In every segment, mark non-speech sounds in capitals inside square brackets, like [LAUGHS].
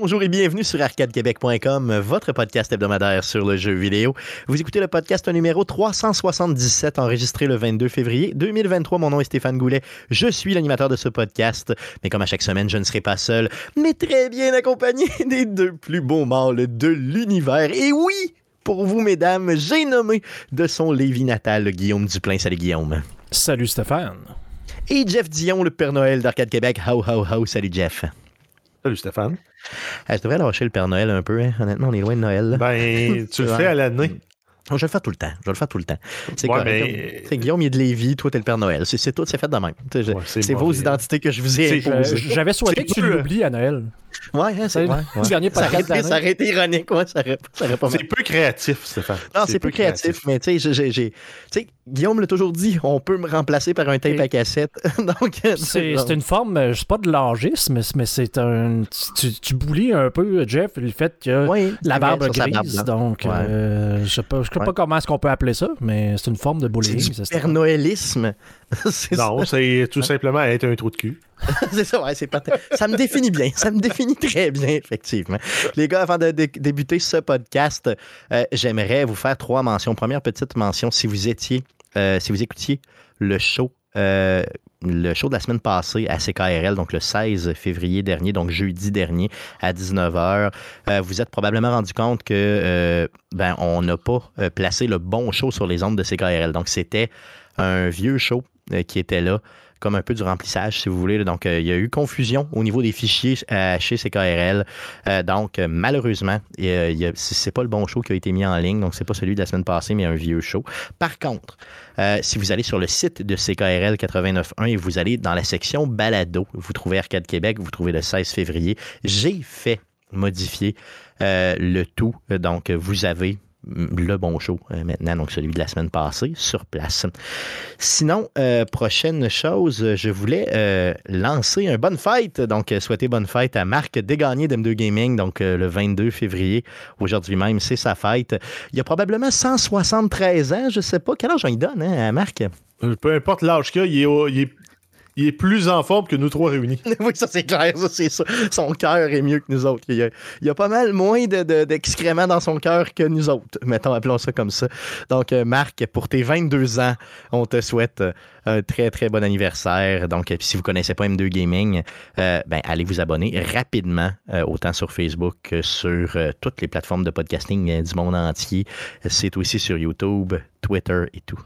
Bonjour et bienvenue sur arcadequebec.com, votre podcast hebdomadaire sur le jeu vidéo. Vous écoutez le podcast numéro 377 enregistré le 22 février 2023. Mon nom est Stéphane Goulet. Je suis l'animateur de ce podcast. Mais comme à chaque semaine, je ne serai pas seul, mais très bien accompagné [LAUGHS] des deux plus beaux mâles de l'univers. Et oui, pour vous, mesdames, j'ai nommé de son Lévis natal Guillaume Duplain. Salut Guillaume. Salut Stéphane. Et Jeff Dion, le Père Noël d'Arcade Québec. How, how, how. Salut Jeff. Salut Stéphane. Ah, je devrais lâcher le Père Noël un peu, hein. honnêtement, on est loin de Noël. là. Ben, tu le fais à l'année. Je vais le faire tout le temps. Je vais le faire tout le temps. C'est Ouais, correct. mais- C'est Guillaume, il est de Lévis, toi, t'es le Père Noël. C'est tout, c'est fait de même. Ouais, c'est vos identités que je vous ai C'est- Euh, imposées. J'avais souhaité que tu l'oublies à Noël. Ouais, hein, c'est Le ouais, ouais. dernier Ça aurait, été, ça d'année. aurait été ironique, ouais, ça aurait, ça aurait pas C'est peu créatif, Stéphane. Non, c'est plus créatif, mais tu sais, j'ai- sais, Guillaume l'a toujours dit, on peut me remplacer par un tape Et- à cassette. [LAUGHS] Donc, C'est non. c'est une forme, euh, c'est pas de l'âgisme, mais c'est un. Tu, tu boulis un peu, Jeff, le fait que Ouais, la barbe vrai, grise. barbe, donc, Ouais. euh, je sais pas, je sais Ouais. pas comment est-ce qu'on peut appeler ça, mais c'est une forme de C'est bullying. du c'est ça. [LAUGHS] Non, c'est tout simplement être un trou de cul. [LAUGHS] c'est ça, ouais, c'est pas Ça me définit bien. Ça me définit très bien, effectivement. Les gars, avant de dé- débuter ce podcast, euh, j'aimerais vous faire trois mentions. Première petite mention, si vous étiez, euh, si vous écoutiez le show. euh, le show de la semaine passée à CKRL, donc le 16 février dernier, donc jeudi dernier à 19h, euh, vous êtes probablement rendu compte que euh, ben, on n'a pas placé le bon show sur les ondes de CKRL. Donc c'était un vieux show qui était là comme un peu du remplissage, si vous voulez. Donc, euh, il y a eu confusion au niveau des fichiers euh, chez CKRL. Euh, donc, euh, malheureusement, euh, c'est pas le bon show qui a été mis en ligne. Donc, c'est pas celui de la semaine passée, mais un vieux show. Par contre, euh, si vous allez sur le site de CKRL 89.1 et vous allez dans la section balado, vous trouvez Arcade Québec, vous trouvez le 16 février. J'ai fait modifier euh, le tout. Donc, vous avez le bon show euh, maintenant, donc celui de la semaine passée, sur place. Sinon, euh, prochaine chose, je voulais euh, lancer un bonne fête. Donc, souhaiter bonne fête à Marc Dégagné d'M2 Gaming, donc le 22 février. Aujourd'hui même, c'est sa fête. Il y a probablement 173 ans, je sais pas. Quel âge on y donne hein, à Marc? Peu importe l'âge qu'il a, il il est plus en forme que nous trois réunis. [LAUGHS] oui, ça c'est clair, c'est ça. Son cœur est mieux que nous autres. Il y a, pas mal moins de- de- d'excréments dans son cœur que nous autres. Mettons, appelons ça comme ça. Donc, euh, Marc, pour tes 22 ans, on te souhaite euh, un très, très bon anniversaire. Donc, euh, si vous connaissez pas M2 Gaming, ben, allez vous abonner rapidement, autant sur Facebook que sur toutes les plateformes de podcasting du monde entier. C'est aussi sur YouTube, Twitter et tout.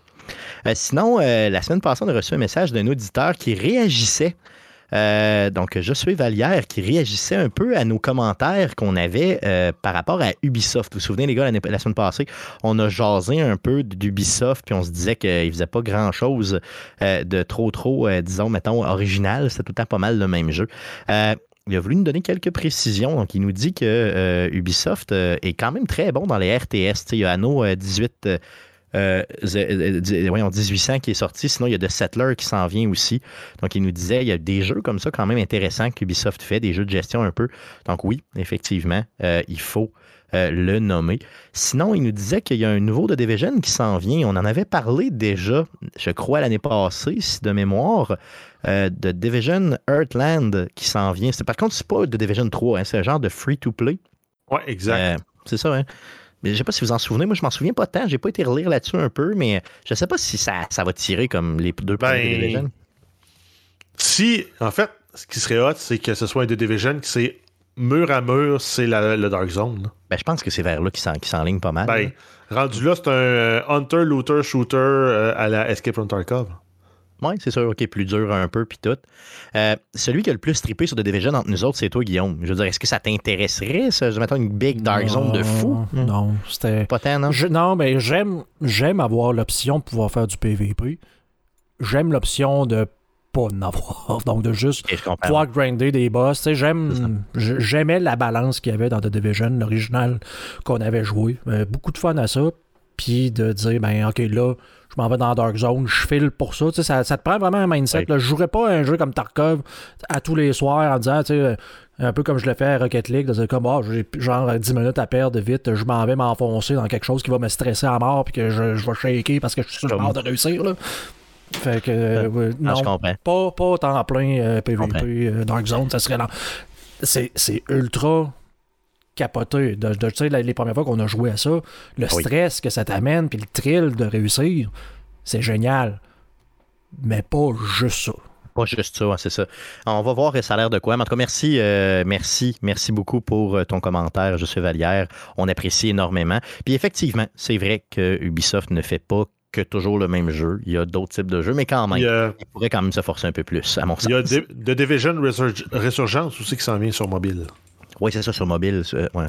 Euh, sinon, euh, la semaine passée, on a reçu un message d'un auditeur qui réagissait. Euh, donc, je suis Vallière qui réagissait un peu à nos commentaires qu'on avait par rapport à Ubisoft. Vous vous souvenez, les gars, la semaine passée, on a jasé un peu d'Ubisoft, puis on se disait qu'il faisait pas grand-chose de trop, trop, disons, mettons, original. C'était tout le temps pas mal le même jeu. Il a voulu nous donner quelques précisions. Donc, il nous dit que Ubisoft est quand même très bon dans les RTS. Il y a Anno euh, 18. Euh, euh, euh, voyons, 1800 qui est sorti. Sinon, il y a The Settler qui s'en vient aussi. Donc, il nous disait, il y a des jeux comme ça quand même intéressants qu'Ubisoft fait, des jeux de gestion un peu. Donc, oui, effectivement, euh, il faut euh, le nommer. Sinon, il nous disait qu'il y a un nouveau de Division qui s'en vient. On en avait parlé déjà, je crois, l'année passée, si de mémoire, euh, de Division Earthland qui s'en vient. Par contre, c'est pas de Division 3, hein, c'est un genre de free-to-play. Ouais, exact. Euh, c'est ça, hein? Mais je sais pas si vous en souvenez. Moi, je m'en souviens pas tant. J'ai pas été relire là-dessus un peu, mais je sais pas si ça, ça va tirer comme les deux premiers Ben, de Division. Si, en fait, ce qui serait hot, c'est que ce soit un The Division qui c'est mur à mur, c'est la- le Dark Zone. là. Ben, je pense que c'est vers là qui s'en- qui s'enligne pas mal. Ben, rendu là, c'est un euh, Hunter, Looter, Shooter euh, à la Escape from Tarkov. Oui, c'est sûr, OK, plus dur un peu, puis tout. Euh, celui qui a le plus trippé sur The Division entre nous autres, c'est toi, Guillaume. Je veux dire, est-ce que ça t'intéresserait, ça, mettons, une big dark zone de fou? Non, Non, c'était. Pas tant, non? Je- non, mais j'aime j'aime avoir l'option de pouvoir faire du PVP. J'aime l'option de pas en avoir. [LAUGHS] Donc de juste je pouvoir grinder des boss. J'aime, j'aimais la balance qu'il y avait dans The Division, l'original qu'on avait joué. Euh, beaucoup de fun à ça. Puis de dire, ben, ok, là, je m'en vais dans Dark Zone, je file pour ça. Tu sais, ça, ça te prend vraiment un mindset. Oui. Là, je jouerais pas un jeu comme Tarkov à tous les soirs en disant, tu sais, euh, un peu comme je le fais à Rocket League, de dire comme, ah, j'ai genre 10 minutes à perdre vite, je m'en vais m'enfoncer dans quelque chose qui va me stresser à mort, puis que je, je vais shaker parce que je suis sur le bord de réussir. Là. Fait que, euh, ouais, Ah, non, je comprends. pas, pas temps plein euh, PVP euh, Dark Zone, ça serait là. c'est ultra capoté. De, de- tu sais, les premières fois qu'on a joué à ça, le Oui. stress que ça t'amène, puis le thrill de réussir, c'est génial. Mais pas juste ça. Pas juste ça, c'est ça. On va voir ça a l'air de quoi. Mais en tout cas, merci, euh, merci, merci beaucoup pour euh, ton commentaire, Je suis Valière. On apprécie énormément. Puis effectivement, c'est vrai que Ubisoft ne fait pas que toujours le même jeu. Il y a d'autres types de jeux, mais quand même, Il y a, il pourrait quand même se forcer un peu plus, à mon sens. il y a The The Division Resurg- Resurgence aussi qui s'en vient sur mobile. Oui, c'est ça, sur mobile. ça, ouais,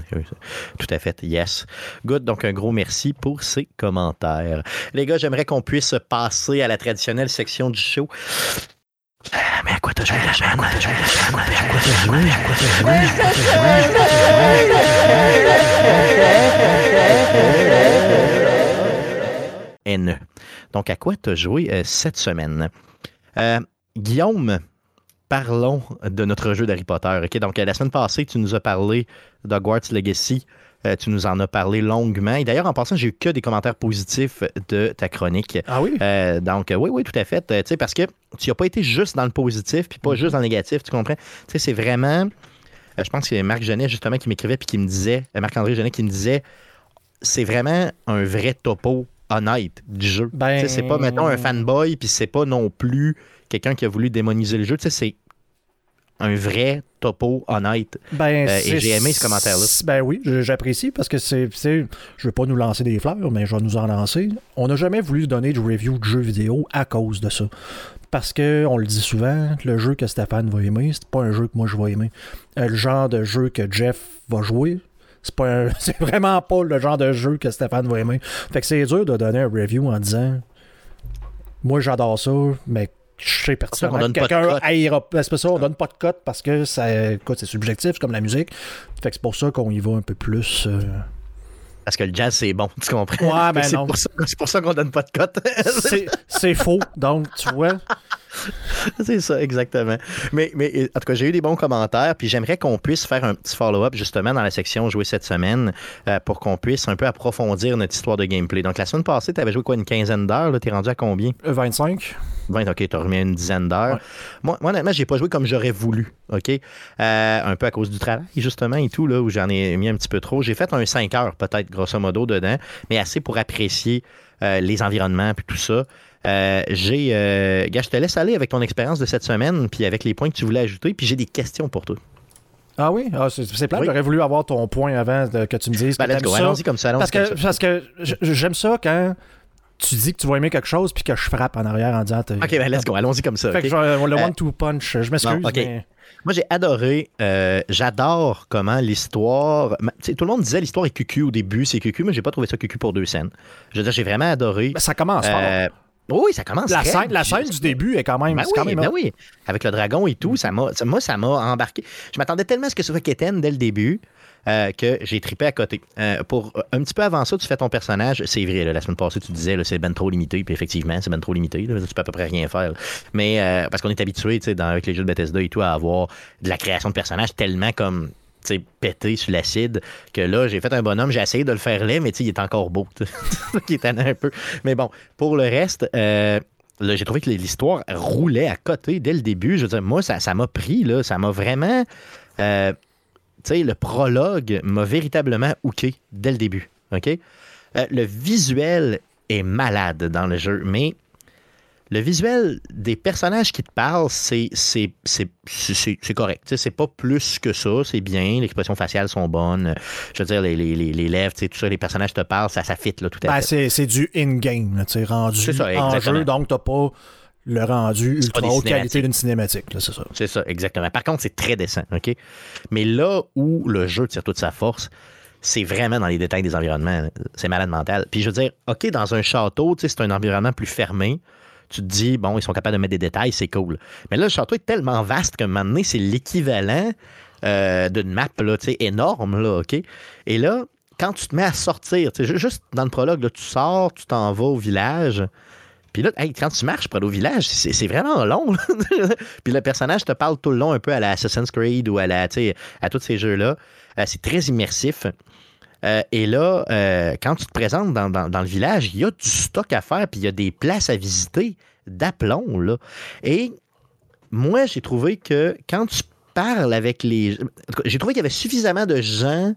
tout à fait, yes. Good, donc un gros merci pour ces commentaires. Les gars, j'aimerais qu'on puisse passer à la traditionnelle section du show. Ah, Mais à quoi t'as joué? À quoi t'as joué? N. Donc, à quoi t'as joué euh, cette semaine? Euh, Guillaume, parlons de notre jeu d'Harry Potter. Donc, euh, la semaine passée, tu nous as parlé d'Hogwarts Legacy. Euh, tu nous en as parlé longuement. Et d'ailleurs, en passant, j'ai eu que des commentaires positifs de ta chronique. Ah oui? Euh, donc, euh, oui, oui, tout à fait. Tu sais, parce que tu n'as pas été juste dans le positif, puis pas juste dans le négatif, tu comprends? Tu sais, c'est vraiment. je pense que c'est Marc Genet, justement, qui m'écrivait, puis qui me disait, Marc-André Genet, qui me disait, c'est vraiment un vrai topo honnête du jeu. Ben- Tu sais, c'est pas, mettons, un fanboy, puis c'est pas non plus quelqu'un qui a voulu démoniser le jeu. Tu sais, c'est un vrai topo honnête. Ben, Euh, et j'ai aimé ce commentaire-là. Ben oui, j'apprécie parce que c'est. Je veux pas nous lancer des fleurs, mais je vais nous en lancer. On n'a jamais voulu donner de review de jeux vidéo à cause de ça. Parce que, on le dit souvent, le jeu que Stéphane va aimer, c'est pas un jeu que moi je vais aimer. Euh, le genre de jeu que Jeff va jouer, c'est pas un- [LAUGHS] c'est vraiment pas le genre de jeu que Stéphane va aimer. Fait que c'est dur de donner un review en disant Moi j'adore ça, mais pas de quelqu'un. C'est pas ça, on donne pas de cote parce que ça, écoute, c'est subjectif, c'est comme la musique. Fait que c'est pour ça qu'on y va un peu plus. euh, Parce que le jazz, c'est bon, tu comprends? Ouais, [LAUGHS] ben c'est. Pour ça, c'est pour ça qu'on donne pas de cote. c'est c'est faux. Donc, tu vois. [LAUGHS] C'est ça, exactement. Mais, mais euh, en tout cas, j'ai eu des bons commentaires, puis j'aimerais qu'on puisse faire un petit follow-up justement dans la section jouer cette semaine euh, pour qu'on puisse un peu approfondir notre histoire de gameplay. Donc, la semaine passée, tu avais joué quoi, une quinzaine d'heures? là? T'es rendu à combien? euh, 25. 20, ok, t'as remis une dizaine d'heures. Ouais. Moi, moi, honnêtement, j'ai pas joué comme j'aurais voulu, ok? Euh, un peu à cause du travail, justement, et tout, là, où j'en ai mis un petit peu trop. J'ai fait un 5 heures, peut-être, grosso modo, dedans, mais assez pour apprécier euh, les environnements puis tout ça. Euh, j'ai. Euh, gars, je te laisse aller avec ton expérience de cette semaine, puis avec les points que tu voulais ajouter, puis j'ai des questions pour toi. Ah oui? Ah, c'est. Oui. J'aurais voulu avoir ton point avant de- que tu me dises Ben, que go, ça. allons-y comme ça. allons-y Parce comme que, ça. parce que j'aime ça quand tu dis que tu vas aimer quelque chose puis que je frappe en arrière en disant. Ok, ben, let's go, allons-y comme ça. Fait que je- le Euh, one-two punch, je m'excuse. mais- Moi, j'ai adoré. euh, J'adore comment l'histoire. ma- tu sais, Tout le monde disait l'histoire est cucu au début, c'est cucu, mais j'ai pas trouvé ça cucu pour deux scènes. Je veux dire, j'ai vraiment adoré. Ben, ça commence fort. Euh, oui, ça commence. La scène, la scène du début est quand même. Ben quand oui, même ben oui. Avec le dragon et tout, ça m'a, moi, ça m'a embarqué. Je m'attendais tellement à ce que ce soit Keten dès le début euh, que j'ai tripé à côté. Euh, pour un petit peu avant ça, tu fais ton personnage. C'est vrai, là, la semaine passée, tu disais c'est ben trop limité. Puis effectivement, c'est ben trop limité. là, tu peux à peu près rien faire. là. Mais euh, parce qu'on est habitué, tu sais, avec les jeux de Bethesda et tout, à avoir de la création de personnages tellement comme pété sur l'acide, que là, j'ai fait un bonhomme, j'ai essayé de le faire laid, mais il est encore beau. qui [LAUGHS] est un peu. Mais bon, pour le reste, euh, j'ai trouvé que l'histoire roulait à côté dès le début. Je veux dire, moi, ça m'a pris, là, ça m'a vraiment. euh, tu sais, le prologue m'a véritablement hooké dès le début. OK? Euh, le visuel est malade dans le jeu, mais le visuel des personnages qui te parlent, c'est, c'est, c'est, c'est, c'est- c'est correct. C'est pas plus que ça, c'est bien. Les expressions faciales sont bonnes. Je veux dire, les, les, les, les lèvres, tout ça, les personnages te parlent, ça, ça fit là, tout à Ben, fait. c'est c'est du in-game, rendu ça, en jeu, donc t'as pas le rendu ultra haute qualité d'une cinématique, c'est ça. C'est ça, exactement. Par contre, c'est très décent, OK? Mais là où le jeu tire toute sa force, c'est vraiment dans les détails des environnements. C'est malade mental. Puis je veux dire, OK, dans un château, tu sais, c'est un environnement plus fermé. Tu te dis, bon, ils sont capables de mettre des détails, c'est cool. Mais là, le château est tellement vaste qu'à un moment donné, c'est l'équivalent euh, d'une map, là, énorme, là? Et là, quand tu te mets à sortir, juste dans le prologue, là, tu sors, tu t'en vas au village. Puis là, quand tu marches près au village, c'est vraiment long. [LAUGHS] Puis le personnage te parle tout le long un peu à la Assassin's Creed ou à la, à tous ces jeux-là. Euh, c'est très immersif. Euh, et là, euh, quand tu te présentes dans, le village, il y a du stock à faire, puis il y a des places à visiter d'aplomb. Là. Et moi, j'ai trouvé que quand tu parle avec les. J'ai trouvé qu'il y avait suffisamment de gens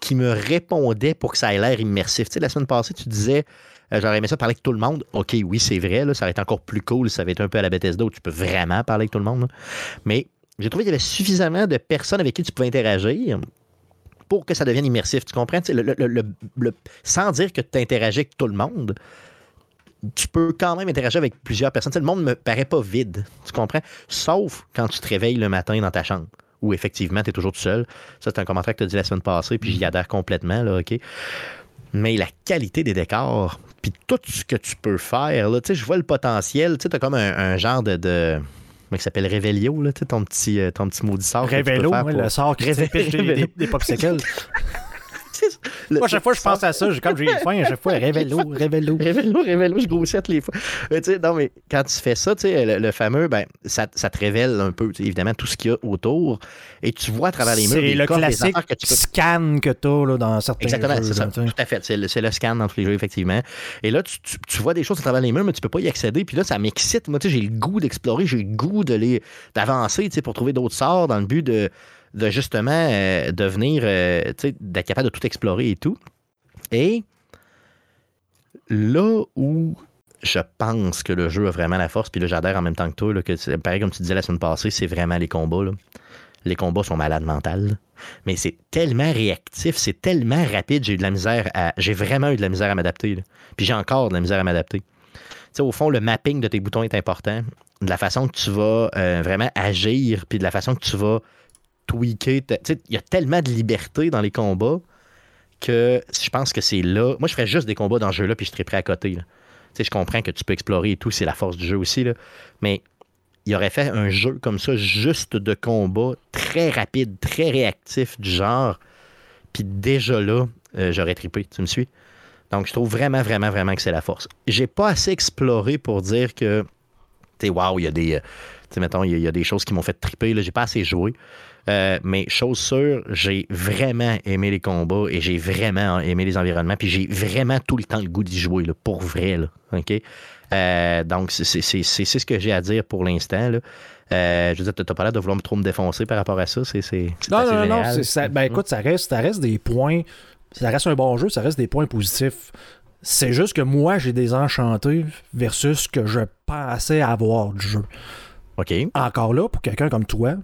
qui me répondaient pour que ça ait l'air immersif. Tu sais, la semaine passée, tu disais. Euh, j'aurais aimé ça parler avec tout le monde. OK, oui, c'est vrai. Ça va être encore plus cool. Ça va être un peu à la Bethesda où tu peux vraiment parler avec tout le monde. Mais j'ai trouvé qu'il y avait suffisamment de personnes avec qui tu pouvais interagir pour que ça devienne immersif. Tu comprends? sans dire que tu interagis avec tout le monde, tu peux quand même interagir avec plusieurs personnes. le monde ne me paraît pas vide. Tu comprends? Sauf quand tu te réveilles le matin dans ta chambre où effectivement, tu es toujours tout seul. Ça, c'est un commentaire que tu as dit la semaine passée, puis j'y adhère complètement, là, OK? Mais la qualité des décors, puis tout ce que tu peux faire, là, je vois le potentiel. Tu as comme un, genre de, de qui s'appelle? Revelio, là, ton petit, euh, ton petit maudit sort. Revelo, le sort qui Révé... des, des, des popsicles. [LAUGHS] Moi, à chaque fois, je pense à ça. Comme j'ai faim, à chaque fois, [LAUGHS] révélo, révélo. Révélo, révélo, je grossis les fois. Non, mais quand tu fais ça, le, le fameux, ben, ça, ça, te révèle un peu, évidemment, tout ce qu'il y a autour. Et tu vois à travers les murs. C'est le classique que tu peux... scan que tu as là, dans certains Exactement, jeux. Exactement, c'est ça. Tout à fait. C'est le, le, scan dans tous les jeux, effectivement. Et là, tu, tu, tu, vois des choses à travers les murs, mais tu peux pas y accéder. Puis là, ça m'excite. Moi, j'ai le goût d'explorer, j'ai le goût d'avancer pour trouver d'autres sorts dans le but de de justement euh, devenir, euh, d'être capable de tout explorer et tout. Et là où je pense que le jeu a vraiment la force, puis là j'adhère en même temps que toi, là, que pareil comme tu disais la semaine passée, c'est vraiment les combats. Les combats sont malades mentales. Mais c'est tellement réactif, c'est tellement rapide, j'ai eu de la misère à. J'ai vraiment eu de la misère à m'adapter. Puis j'ai encore de la misère à m'adapter. au fond, le mapping de tes boutons est important. De la façon que tu vas euh, vraiment agir, puis de la façon que tu vas tweaker. Il y a tellement de liberté dans les combats que je pense que c'est là. Moi, je ferais juste des combats dans ce jeu-là, puis je serais prêt à côté. Je comprends que tu peux explorer et tout, c'est la force du jeu aussi. Là. Mais il aurait fait un jeu comme ça, juste de combat, très rapide, très réactif du genre. Puis déjà là, euh, j'aurais trippé. Tu me suis? Donc, je trouve vraiment, vraiment, vraiment que c'est la force. J'ai pas assez exploré pour dire que, tu waouh, il y a des. Euh, tu mettons, il y, a des choses qui m'ont fait triper. J'ai pas assez joué. Euh, mais chose sûre, j'ai vraiment aimé les combats et j'ai vraiment aimé les environnements. Puis j'ai vraiment tout le temps le goût d'y jouer, là, pour vrai. Là, OK? Euh, donc, c'est ce que j'ai à dire pour l'instant. Euh, je veux dire, tu n'as pas l'air de vouloir trop me défoncer par rapport à ça. C'est non, non, non, non. Ben, écoute, ça reste, ça reste des points. Ça reste un bon jeu, ça reste des points positifs. C'est juste que moi, j'ai des enchantés versus ce que je pensais avoir du jeu. OK. Encore là, pour quelqu'un comme toi,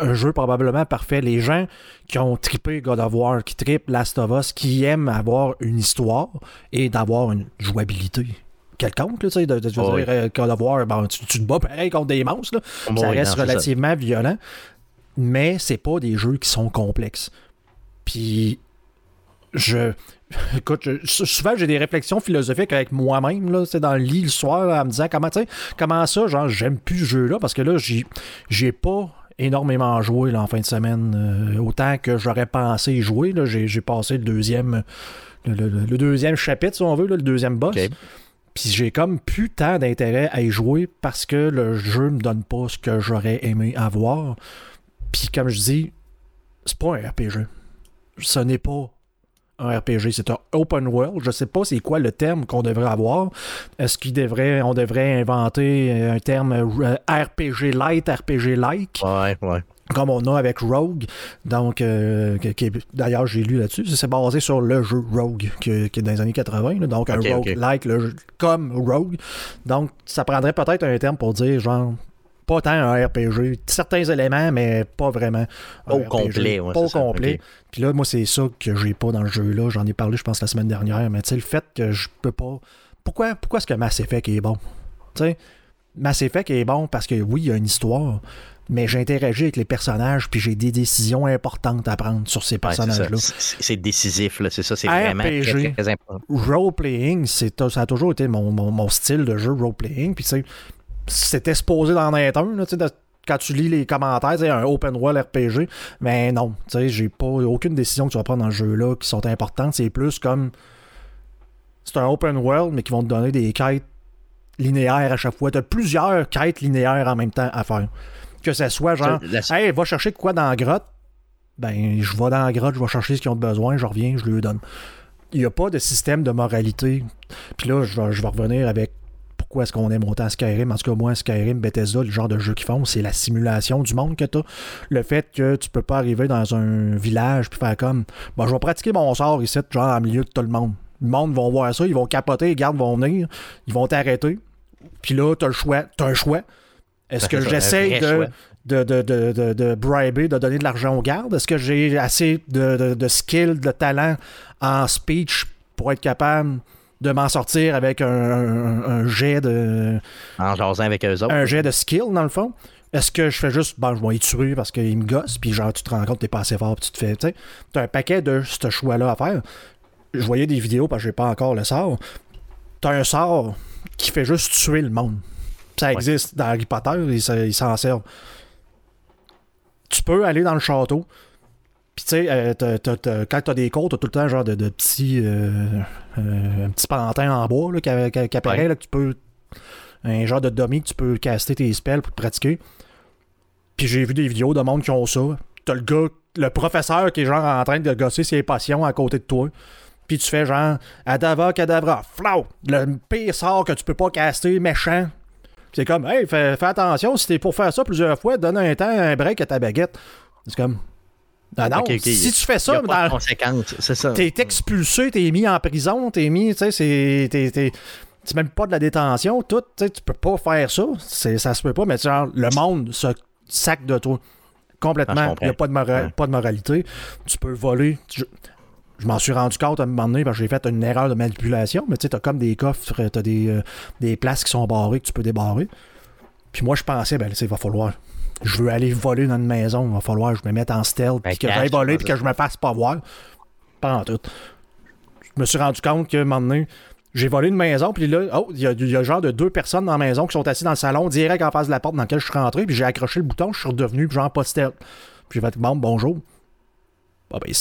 un jeu probablement parfait. Les gens qui ont trippé God of War, qui trippent Last of Us, qui aiment avoir une histoire et d'avoir une jouabilité quelconque, tu sais, de, de, oh dire, euh, God of War, ben, tu, te bats pareil contre des monstres, oh ça reste relativement violent, mais c'est pas des jeux qui sont complexes. Puis, je... [LAUGHS] Écoute, souvent j'ai des réflexions philosophiques avec moi-même, là, dans le lit le soir, en me disant comment, comment ça, genre, j'aime plus ce jeu-là, parce que là, j'ai pas énormément joué là, en fin de semaine. Euh, autant que j'aurais pensé jouer. J'ai passé le deuxième, le, deuxième chapitre, si on veut, le deuxième boss. Puis j'ai comme plus tant d'intérêt à y jouer parce que le jeu me donne pas ce que j'aurais aimé avoir. Puis comme je dis, c'est pas un RPG. Ce n'est pas un RPG, c'est un open world. Je sais pas c'est quoi le terme qu'on devrait avoir. Est-ce qu'on devrait, on devrait inventer un terme euh, RPG light, RPG like? Ouais, ouais. Comme on a avec Rogue. Donc, euh, d'ailleurs, j'ai lu là-dessus. C'est basé sur le jeu Rogue qui, est dans les années 80. donc, un Rogue like, comme Rogue. Donc, ça prendrait peut-être un terme pour dire genre pas tant un RPG. Certains éléments, mais pas vraiment. Pas au complet. pas au complet. Puis là, moi, c'est ça que j'ai pas dans le jeu-là. J'en ai parlé, je pense, la semaine dernière. Mais tu sais, le fait que je peux pas. Pourquoi, pourquoi est-ce que Mass Effect est bon? Tu sais, Mass Effect est bon parce que oui, il y a une histoire. Mais j'interagis avec les personnages, puis j'ai des décisions importantes à prendre sur ces personnages-là. c'est décisif, là, c'est ça, c'est vraiment très, très, important. Role-playing, ça a toujours été mon, mon, mon style de jeu role-playing. Puis tu sais, c'était supposé d'en être un, quand tu lis les commentaires, c'est un open world RPG, mais non, tu sais, j'ai pas aucune décision que tu vas prendre dans le jeu-là qui sont importantes. C'est plus comme c'est un open world, mais qui vont te donner des quêtes linéaires à chaque fois. Tu as plusieurs quêtes linéaires en même temps à faire. Que ce soit genre, hey, va chercher quoi dans la grotte. Ben, je vais dans la grotte, je vais chercher ce qu'ils ont besoin, je reviens, je lui donne. Il n'y a pas de système de moralité. Puis là, je vais revenir avec pourquoi est-ce qu'on aime autant Skyrim. En tout cas, moi, Skyrim, Bethesda, le genre de jeu qu'ils font, c'est la simulation du monde que tu Le fait que tu peux pas arriver dans un village puis faire comme bon, je vais pratiquer mon sort ici, genre en milieu de tout le monde. Le monde vont voir ça, ils vont capoter, les gardes vont venir, ils vont t'arrêter. Puis là, tu as le choix. Tu un choix. Est-ce que [LAUGHS] j'essaie de, de, de, de, de, briber, de donner de l'argent aux gardes? Est-ce que j'ai assez de, de, skill, de talent en speech pour être capable de m'en sortir avec un, un, jet de. En jasant avec eux autres. Un jet de skill, dans le fond. Est-ce que je fais juste, bon, je vais y tuer parce qu'il me gosse, puis genre, tu te rends compte que t'es pas assez fort, puis tu te fais, tu t'as un paquet de ce choix-là à faire. Je voyais des vidéos parce que j'ai pas encore le sort. T'as un sort qui fait juste tuer le monde. Ça existe dans Harry Potter, ils s'en servent. Tu peux aller dans le château, puis tu sais, euh, quand t'as des côtes, t'as tout le temps genre de, petits euh, euh, un petit pantin en bois là, qui, apparaît, là, que tu peux. Un genre de dummy que tu peux caster tes spells pour te pratiquer. Puis j'ai vu des vidéos de monde qui ont ça. T'as le gars, le professeur qui est genre en train de gosser ses passions à côté de toi. Puis tu fais genre Adava Cadavra, flau! Le pire sort que tu peux pas caster, méchant. C'est comme, hey, fais, attention, si t'es pour faire ça plusieurs fois, donne un temps, un break à ta baguette. C'est comme, non, non. Si tu fais ça, dans... c'est ça. T'es expulsé, t'es mis en prison, t'es mis, tu sais, c'est. C'est même pas de la détention, tout, tu peux pas faire ça. Ça se peut pas, mais genre, le monde se sac de toi. Complètement. Il n'y a pas de, pas de moralité. Tu peux voler. Je, m'en suis rendu compte à un moment donné parce que j'ai fait une erreur de manipulation, mais tu sais, t'as comme des coffres, t'as des, euh, des places qui sont barrées que tu peux débarrer. Puis moi, je pensais, ben, il va falloir je veux aller voler dans une maison, il va falloir que je me mette en stealth, ben, puis que j'aille voler, puis que je me fasse pas voir. Pas en tout. Je me suis rendu compte que, un moment donné, j'ai volé une maison, puis là, oh, il y, a, y a genre de deux personnes dans la maison qui sont assises dans le salon, direct en face de la porte dans laquelle je suis rentré, puis j'ai accroché le bouton, je suis redevenu, genre pas stealth. Puis j'ai fait, bon, bonjour. Ah ben, ils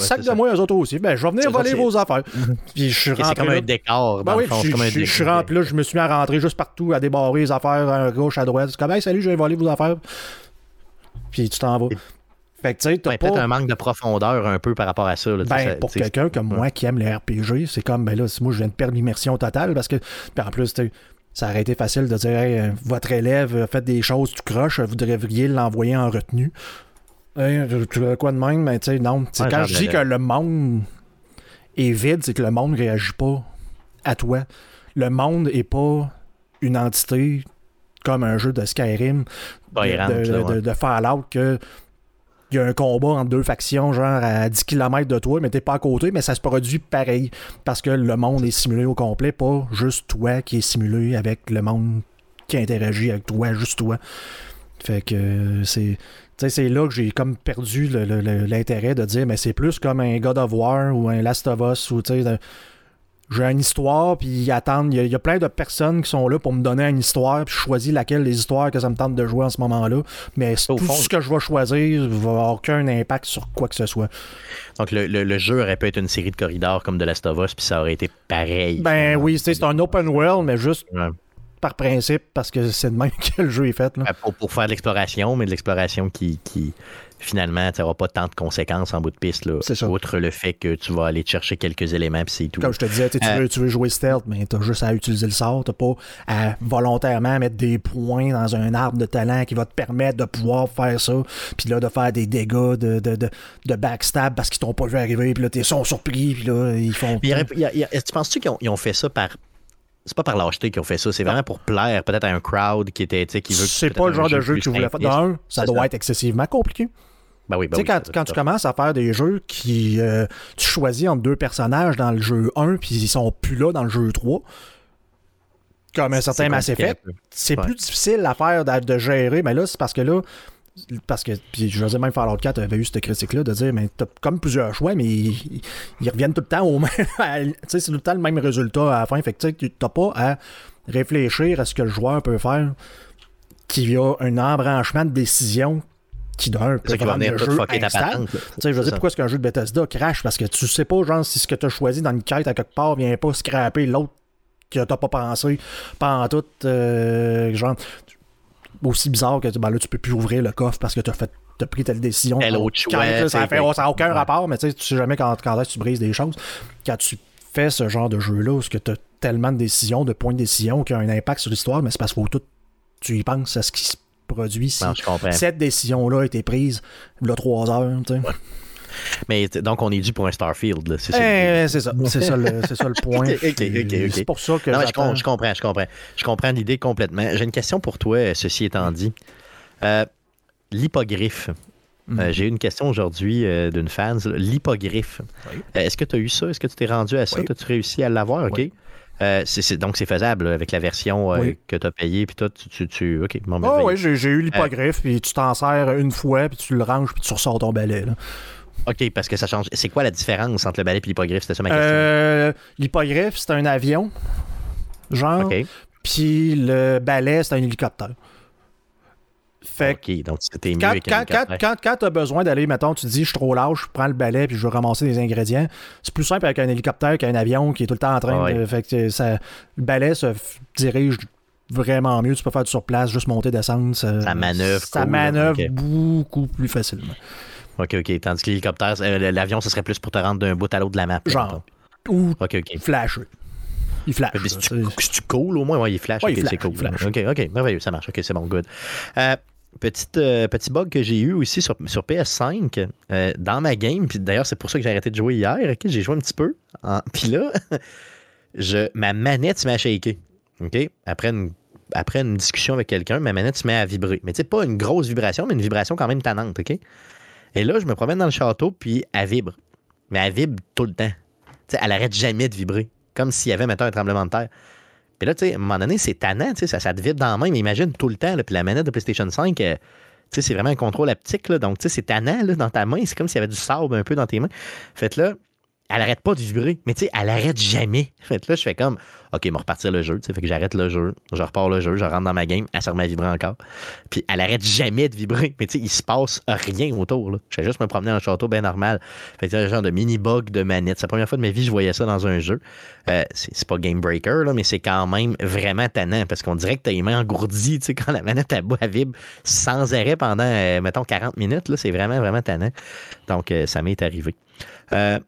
sacent de, moi, eux autres aussi. Ben, je vais venir voler vos affaires. [LAUGHS] puis je suis rentré. C'est comme un décor. Ben oui, je, suis rentré là, je me suis mis à rentrer juste partout, à débarrer les affaires à gauche, à droite. C'est comme, hey, salut, je vais voler vos affaires. Puis tu t'en vas. Fait que tu sais, t'as peut-être un manque de profondeur un peu par rapport à ça. ben, pour quelqu'un comme moi qui aime les RPG, c'est comme, ben là, moi, je viens de perdre l'immersion totale parce que, puis en plus, ça aurait été facile de dire, hey, votre élève fait des choses tout croche, vous devriez l'envoyer en retenue. Hey, quoi de même, mais tu sais, non. quand je dis que le monde est vide, c'est que le monde réagit pas à toi. Le monde est pas une entité comme un jeu de Skyrim, de, de, Fallout, que il y a un combat entre deux factions, genre à 10 km de toi, mais t'es pas à côté, mais ça se produit pareil. Parce que le monde est simulé au complet, pas juste toi qui est simulé avec le monde qui interagit avec toi, juste toi. Fait que c'est c'est là que j'ai comme perdu l'intérêt de dire, mais c'est plus comme un God of War ou un Last of Us ou tu sais, j'ai une histoire, puis ils attendent. Il y, a, plein de personnes qui sont là pour me donner une histoire, puis je choisis laquelle des histoires que ça me tente de jouer en ce moment-là. Mais tout ce que je vais choisir va avoir aucun impact sur quoi que ce soit. Donc le, jeu aurait pu être une série de corridors comme de Last of Us, puis ça aurait été pareil. Ben oui, c'est un open world, mais juste par principe, parce que c'est de même [LAUGHS] que le jeu est fait. Là. Ben, pour, faire de l'exploration, mais de l'exploration qui, qui finalement, tu n'auras pas tant de conséquences en bout de piste. Là, ça. Outre le fait que tu vas aller chercher quelques éléments, puis c'est tout. Comme je te disais, tu, veux, tu veux jouer stealth, mais tu as juste à utiliser le sort. Tu pas à volontairement mettre des points dans un arbre de talent qui va te permettre de pouvoir faire ça, puis là, de faire des dégâts de, de, de, backstab parce qu'ils t'ont pas vu arriver, puis là, ils sont surpris, puis là, ils font. tu penses-tu qu'ils ont, fait ça par c'est pas par lâcheté qu'ils ont fait ça, c'est vraiment pour plaire peut-être à un crowd qui était qui veut C'est pas le genre de jeu que tu voulais faire. D'un, ça doit être excessivement compliqué. Ben oui, ben tu sais, quand, tu commences à faire des jeux qui euh, tu choisis entre deux personnages dans le jeu 1 puis ils sont plus là dans le jeu 3 comme un certain Mass Effect, c'est plus difficile à faire de, gérer, mais là c'est parce que là parce que, puis je veux dire, même Fallout 4 avait eu cette critique-là de dire, mais t'as comme plusieurs choix, mais ils, reviennent tout le temps au même. [LAUGHS] tu sais, c'est tout le temps le même résultat à la fin. Fait que tu t'as pas à réfléchir à ce que le joueur peut faire, qu'il y a un embranchement de décision qui d'un rendre le jeu instable. Tu sais, je sais pourquoi est-ce qu'un jeu de Bethesda crash, parce que tu sais pas, genre, si ce que tu as choisi dans une quête à quelque part vient pas scraper l'autre que t'as pas pensé pendant tout, euh, genre, aussi bizarre que ben là, tu peux plus ouvrir le coffre parce que tu as fait as pris telle décision. Choix, ça n'a aucun rapport, mais tu sais, tu sais jamais quand, quand tu brises des choses. Quand tu fais ce genre de jeu-là, où tu as tellement de décisions, de points de décision qui ont un impact sur l'histoire, mais c'est parce faut tout. Tu y penses à ce qui se produit si Non, cette décision-là a été prise il y a trois heures. Mais donc, on est dû pour un Starfield. là, C'est ça. Eh, c'est ça. C'est ça, le, c'est ça le [LAUGHS] point. C'est pour ça que Non, je, comprends, je comprends. Je comprends l'idée complètement. J'ai une question pour toi, ceci étant dit. Euh, L'hippogriffe. Mhm. Euh, J'ai eu une question aujourd'hui euh, d'une fan. Oui. Euh, Est-ce que tu as eu ça? Est-ce que tu t'es rendu à ça? Oui. As-tu réussi à l'avoir? OK. Oui. Euh, donc, c'est faisable là, avec la version euh, Oui. que tu as payée. Puis toi, tu, tu, tu- OK. Bon, Ah oui, j'ai, eu l'hippogriffe, puis tu t'en sers une fois, puis tu le ranges, puis tu ressors ton balai. là. OK, parce que ça change. C'est quoi la différence entre le balai et l'hippogriffe? C'était ça ma question. Euh, l'hippogriffe, c'est un avion, genre, puis le balai, c'est un hélicoptère. Fait OK, donc c'était mieux quand, quand, quand, quand, tu as besoin d'aller, mettons, tu te dis, je suis trop lâche, je prends le balai, puis je veux ramasser des ingrédients, c'est plus simple avec un hélicoptère qu'un avion qui est tout le temps en train ouais. de. Fait que ça, le balai se dirige vraiment mieux, tu peux faire du sur place, juste monter, descendre. Ça, Ça manœuvre Ça cool, manœuvre beaucoup plus facilement. OK, OK. Tandis que l'hélicoptère, euh, l'avion, ce serait plus pour te rendre d'un bout à l'autre de la map. Genre. Ou OK, OK. flasher. Il flash. Mais si tu, si tu cool, au moins, ouais, il flash. Ouais, ok, il c'est flash, cool. flash. OK, OK, merveilleux, ça marche. OK, c'est bon, good. Euh, petite, euh, petit bug que j'ai eu aussi sur, sur PS5 euh, dans ma game, puis d'ailleurs, c'est pour ça que j'ai arrêté de jouer hier. OK, j'ai joué un petit peu. en- [LAUGHS] Puis là, je, ma manette se met à shaker. OK? Après une, après une discussion avec quelqu'un, ma manette se met à vibrer. Mais tu sais, pas une grosse vibration, mais une vibration quand même tannante. OK? Et là, je me promène dans le château, puis elle vibre. Mais elle vibre tout le temps. Elle arrête jamais de vibrer. Comme s'il y avait, mettons, un tremblement de terre. Puis là, tu sais, à un moment donné, c'est tannant, tu sais, ça, te vibre dans la main, mais imagine tout le temps, puis la manette de PlayStation 5, euh, tu sais, c'est vraiment un contrôle haptique, donc tu sais, c'est tannant là, dans ta main, c'est comme s'il y avait du sable un peu dans tes mains. Fait là, elle arrête pas de vibrer, mais tu sais, elle arrête jamais. [LAUGHS] Fait là, je fais comme, OK, me repartir le jeu, tu sais, fait que j'arrête le jeu, je repars le jeu, je rentre dans ma game, elle se remet à vibrer encore. Puis elle arrête jamais de vibrer, mais tu sais, il se passe rien autour, là. Je fais juste me promener dans le château bien normal. Fait que un genre de mini-bug de manette. C'est la première fois de ma vie que je voyais ça dans un jeu. Euh, c'est pas game breaker, là, mais c'est quand même vraiment tannant parce qu'on dirait que t'as les mains engourdies, tu sais, quand la manette à vibre sans arrêt pendant, euh, mettons, 40 minutes, là, c'est vraiment, vraiment tannant. Donc, euh, ça m'est arrivé. Euh,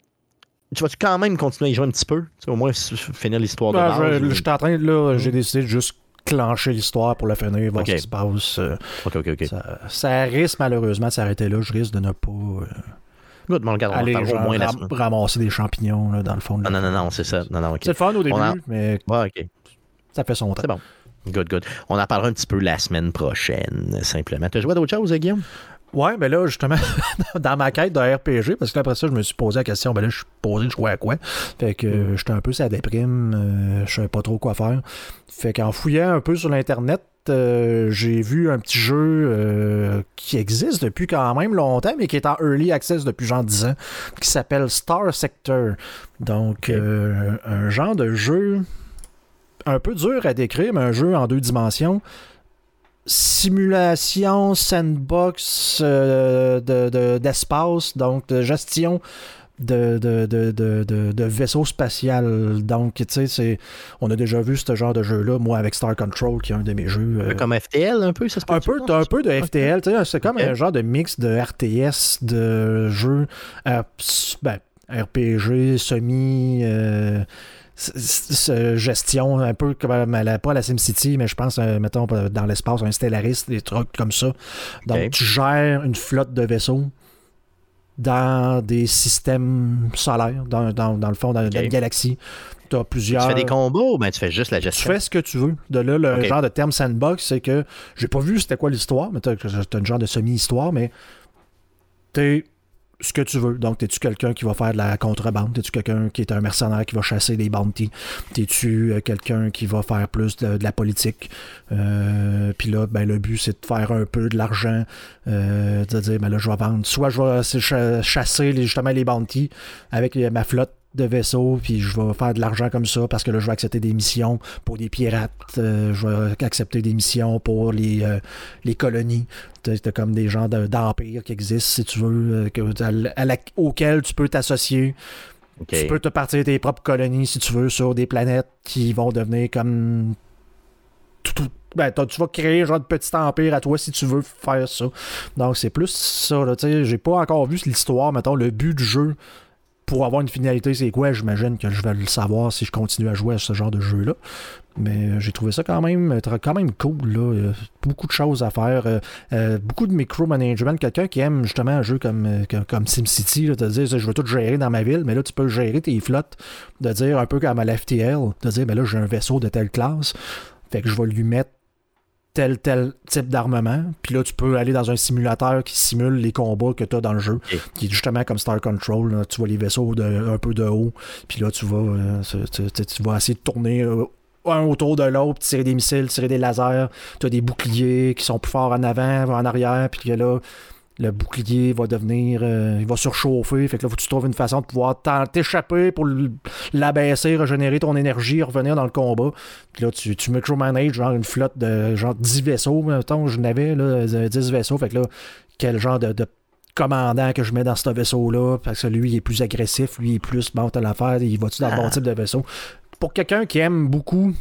tu vas-tu quand même continuer à y jouer un petit peu? Tu sais, au moins finir l'histoire de Ben, base? je, ou- en train, là, j'ai décidé de juste clencher l'histoire pour la finir, voir Ok. ce qui se passe. euh, Ok, ok, ok. Ça, ça risque malheureusement de s'arrêter là. Je risque de ne pas euh, Good, regarde, on aller parlera au moins ram- ramasser des champignons là, dans le fond. Non, la- non, non, non, c'est ça. Non, non. C'est le fun au début, a- mais Ouais, ok. ça fait son temps. C'est bon. Good, good. On en parlera un petit peu la semaine prochaine, simplement. Tu as joué à d'autres choses, Guillaume? Ouais, mais là, justement, [LAUGHS] dans ma quête de RPG, parce que après ça, je me suis posé la question, ben là, je suis posé de jouer à quoi? Fait que euh, j'étais un peu ça déprime, euh, je savais pas trop quoi faire. Fait qu'en fouillant un peu sur l'Internet, euh, j'ai vu un petit jeu euh, qui existe depuis quand même longtemps, mais qui est en early access depuis genre 10 ans, qui s'appelle Star Sector. Donc, un genre de jeu un peu dur à décrire, mais un jeu en deux dimensions simulation sandbox euh, de- de- d'espace, donc de gestion de, de, de, de, vaisseau spatial. Donc, tu sais, c'est- on a déjà vu ce genre de jeu-là, moi avec Star Control, qui est un de mes jeux. euh, Comme FTL, un peu, ça se un peu, un peu de FTL, tu sais, c'est comme un genre de mix de RTS, de jeux, euh, ben, RPG, semi, euh, gestion, un peu comme à la- pas à la SimCity, mais je pense, euh, mettons, dans l'espace, un Stellaris, des trucs comme ça. Donc, tu gères une flotte de vaisseaux dans des systèmes solaires, dans, dans, dans le fond, dans, une galaxie. Tu as Tu plusieurs. fais des combats ou ben tu fais juste la Tu gestion? fais ce que tu veux. De là, le genre de terme sandbox, c'est que j'ai pas vu c'était quoi l'histoire, mais t'as t'as un genre de semi-histoire, mais t'es ce que tu veux. Donc, t'es-tu quelqu'un qui va faire de la contrebande? T'es-tu quelqu'un qui est un mercenaire qui va chasser des bounties? T'es-tu euh, quelqu'un qui va faire plus de, la politique? Euh, Puis là, ben, le but, c'est de faire un peu de l'argent, euh, de dire, ben là, je vais vendre. Soit je vais chasser justement les bounties avec ma flotte de vaisseaux, puis je vais faire de l'argent comme ça parce que là, je vais accepter des missions pour des pirates, euh, je vais accepter des missions pour les, euh, les colonies. T'as comme des gens de- d'empire qui existent, si tu veux, euh, que, à la- à la- auxquels tu peux t'associer. Tu peux te partir tes propres colonies, si tu veux, sur des planètes qui vont devenir comme... tout- tout- ben, tu vas créer un genre de petit empire à toi si tu veux faire ça. Donc, c'est plus ça. J'ai pas encore vu l'histoire, mettons, le but du jeu pour avoir une finalité, c'est quoi, j'imagine que je vais le savoir si je continue à jouer à ce genre de jeu-là. Mais euh, j'ai trouvé ça quand même, euh, quand même cool. Là. Euh, beaucoup de choses à faire. beaucoup de micromanagement. Quelqu'un qui aime justement un jeu comme, comme, SimCity, de dire je veux tout gérer dans ma ville, mais là tu peux gérer tes flottes, de dire un peu comme à l'FTL, de dire ben là j'ai un vaisseau de telle classe. Fait que je vais lui mettre tel tel type d'armement. Puis là, tu peux aller dans un simulateur qui simule les combats que tu as dans le jeu, qui est justement comme Star Control. tu vois les vaisseaux de, un peu de haut. Puis là, tu vas, tu, vas essayer de tourner un autour de l'autre, tirer des missiles, tirer des lasers. Tu as des boucliers qui sont plus forts en avant, en arrière, puis que là, le bouclier va devenir. Euh, il va surchauffer. Fait que là, faut que tu trouves une façon de pouvoir t'échapper pour l'abaisser, régénérer ton énergie, revenir dans le combat. Puis là, tu, tu micromanages genre une flotte de genre 10 vaisseaux. Mettons, je n'avais là, 10 vaisseaux. Fait que là, quel genre de, commandant que je mets dans ce vaisseau-là, parce que lui, il est plus agressif, lui, il est plus, bon, t'as l'affaire, il va-tu dans le bon ah. type de vaisseau? Pour quelqu'un qui aime beaucoup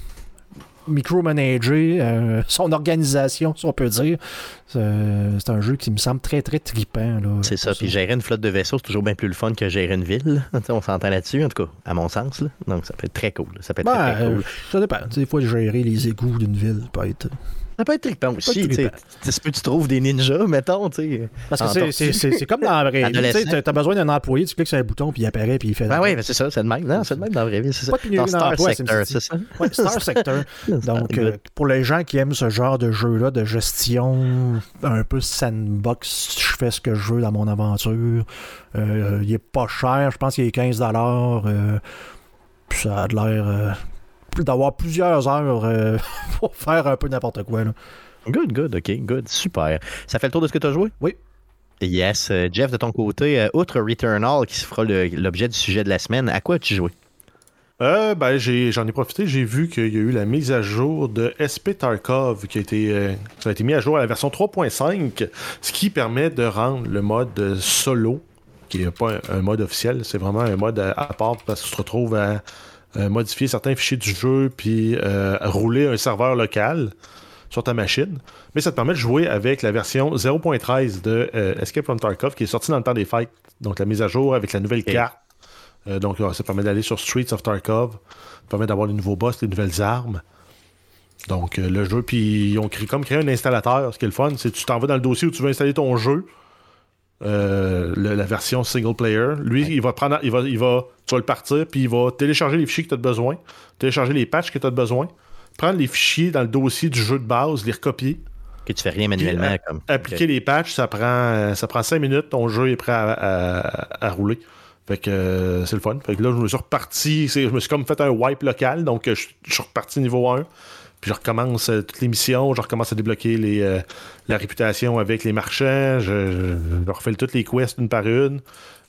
micromanager euh, [LAUGHS] son organisation, si on peut dire. C'est un jeu qui me semble très, très tripant. C'est ça. Puis gérer une flotte de vaisseaux, c'est toujours bien plus le fun que gérer une ville. [LAUGHS] on s'entend là-dessus, en tout cas, à mon sens. Donc, ça peut être très cool. Ça peut être très, ben, cool. ça dépend. Des fois, gérer les égouts d'une ville peut être ça peut être trippant aussi. Tu peux tu trouves des ninjas, mettons. sais. Parce que c'est comme dans la vraie vie. Tu as besoin d'un employé, tu cliques sur un bouton, puis il apparaît, puis il fait. Ben oui, c'est ça, c'est le même. Non, c'est le même dans la vraie vie. C'est ça. Pas Star Sector, c'est [LAUGHS] ça. Oui, Star Sector. Donc, euh, pour les gens qui aiment ce genre de jeu-là, de gestion, un peu sandbox, je fais ce que je veux dans mon aventure. Euh, il est pas cher, je pense qu'il est 15 euh, ça a l'air d'avoir plusieurs heures euh, [LAUGHS] pour faire un peu n'importe quoi. Là. Good, good, ok, good, super. Ça fait le tour de ce que tu as joué? Oui. Yes. Euh, Jeff, de ton côté, euh, outre Returnal qui se fera l'objet du sujet de la semaine, à quoi as-tu joué? Euh, ben, j'en ai, profité. J'ai vu qu'il y a eu la mise à jour de SP Tarkov qui a été, ça a été mis à jour à la version 3.5, ce qui permet de rendre le mode solo, qui n'est pas un, mode officiel, c'est vraiment un mode à, à, part parce que tu te retrouves à euh, modifier certains fichiers du jeu, puis euh, rouler un serveur local sur ta machine. Mais ça te permet de jouer avec la version 0.13 de euh, Escape from Tarkov qui est sortie dans le temps des fights. Donc la mise à jour avec la nouvelle carte. donc ça permet d'aller sur Streets of Tarkov. Ça permet d'avoir les nouveaux boss, les nouvelles armes. Donc le jeu, puis ils ont créé, comme créé un installateur. Ce qui est le fun, c'est que tu t'en vas dans le dossier où tu veux installer ton jeu. Euh, la version single player. Lui, il va prendre, il va, il va, tu vas le partir, puis il va télécharger les fichiers que tu as besoin, télécharger les patchs que tu as besoin, prendre les fichiers dans le dossier du jeu de base, les recopier. Que tu fais rien manuellement. comme. Appliquer les patchs, ça prend, ça prend 5 minutes, ton jeu est prêt à, rouler. Fait que euh, c'est le fun. Fait que là, je me suis reparti, je me suis comme fait un wipe local, donc je, je suis reparti niveau 1. Puis je recommence euh, toutes les missions, je recommence à débloquer les, euh, la réputation avec les marchands, je, refais toutes les quests une par une.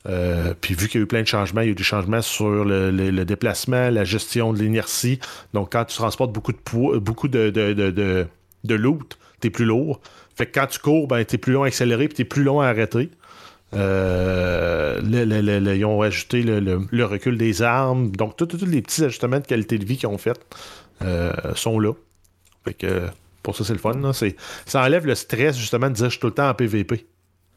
Euh, puis vu qu'il y a eu plein de changements, il y a eu des changements sur le, déplacement, la gestion de l'inertie. Donc quand tu transportes beaucoup de poids, beaucoup de, de, de, de loot, t'es plus lourd. Fait que quand tu cours, ben, t'es plus long à accélérer puis t'es plus long à arrêter. ils ont ajouté le, recul des armes. Donc, tous les petits ajustements de qualité de vie qu'ils ont fait sont là. Fait que pour ça, c'est le fun. Ça enlève le stress, justement, de dire je suis tout le temps en PVP.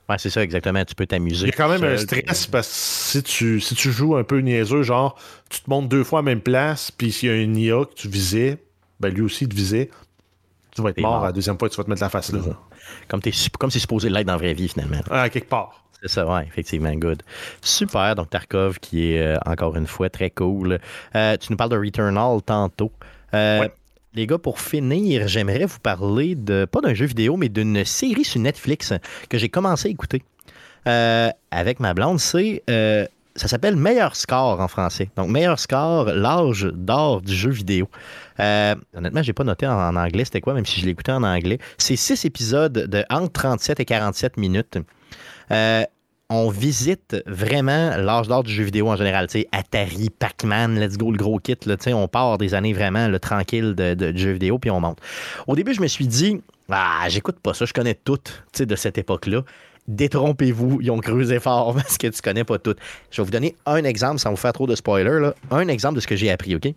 Ouais, c'est ça, exactement. Tu peux t'amuser. Il y a quand même un stress parce que si tu, si tu joues un peu niaiseux, genre, tu te montes deux fois à la même place, puis s'il y a une IA que tu visais, ben lui aussi, il te visait, tu vas être mort, à la deuxième fois, tu vas te mettre la face là. Comme, comme c'est supposé l'être dans la vraie vie, finalement. Ah, quelque part. C'est ça, ouais, effectivement, good. Super, donc Tarkov qui est euh, encore une fois très cool. Euh, tu nous parles de Returnal tantôt. Euh, les gars, pour finir, j'aimerais vous parler de, pas d'un jeu vidéo, mais d'une série sur Netflix que j'ai commencé à écouter euh, avec ma blonde. C'est, euh, ça s'appelle Meilleur score en français. Donc, Meilleur score, l'âge d'or du jeu vidéo. honnêtement, j'ai pas noté en, anglais c'était quoi, même si je l'écoutais en anglais. C'est six épisodes de entre 37 et 47 minutes on visite vraiment l'âge d'or du jeu vidéo en général. Atari, Pac-Man, let's go, le gros kit. Là, on part des années vraiment le tranquille de, jeu vidéo, puis on monte. Au début, je me suis dit, ah, j'écoute pas ça, je connais tout de cette époque-là. Détrompez-vous, ils ont creusé fort [LAUGHS] parce que tu connais pas tout. Je vais vous donner un exemple sans vous faire trop de spoilers. Un exemple de ce que j'ai appris, OK?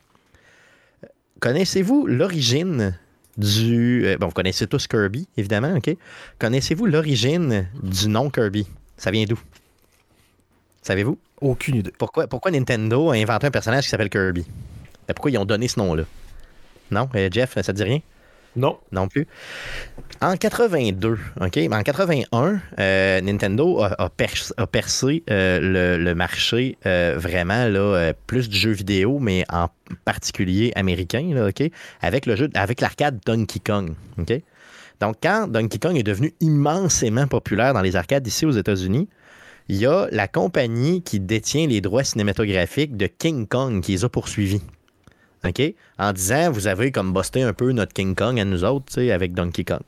Connaissez-vous l'origine du. Euh, bon, vous connaissez tous Kirby, évidemment, OK? Connaissez-vous l'origine du nom Kirby? Ça vient d'où? Savez-vous? Aucune idée. Pourquoi, pourquoi Nintendo a inventé un personnage qui s'appelle Kirby? Ben, pourquoi ils ont donné ce nom-là? Non? Euh, Jeff, ça te dit rien? Non. Non plus. En 82, OK? En 81, euh, Nintendo a, a perc- a percé euh, le, le marché euh, vraiment là, plus du jeu vidéo, mais en particulier américain, là, OK? Avec le jeu, avec l'arcade Donkey Kong. OK? Donc, quand Donkey Kong est devenu immensément populaire dans les arcades ici aux États-Unis, il y a la compagnie qui détient les droits cinématographiques de King Kong qui les a poursuivis. OK? En disant, vous avez comme busté un peu notre King Kong à nous autres, avec Donkey Kong.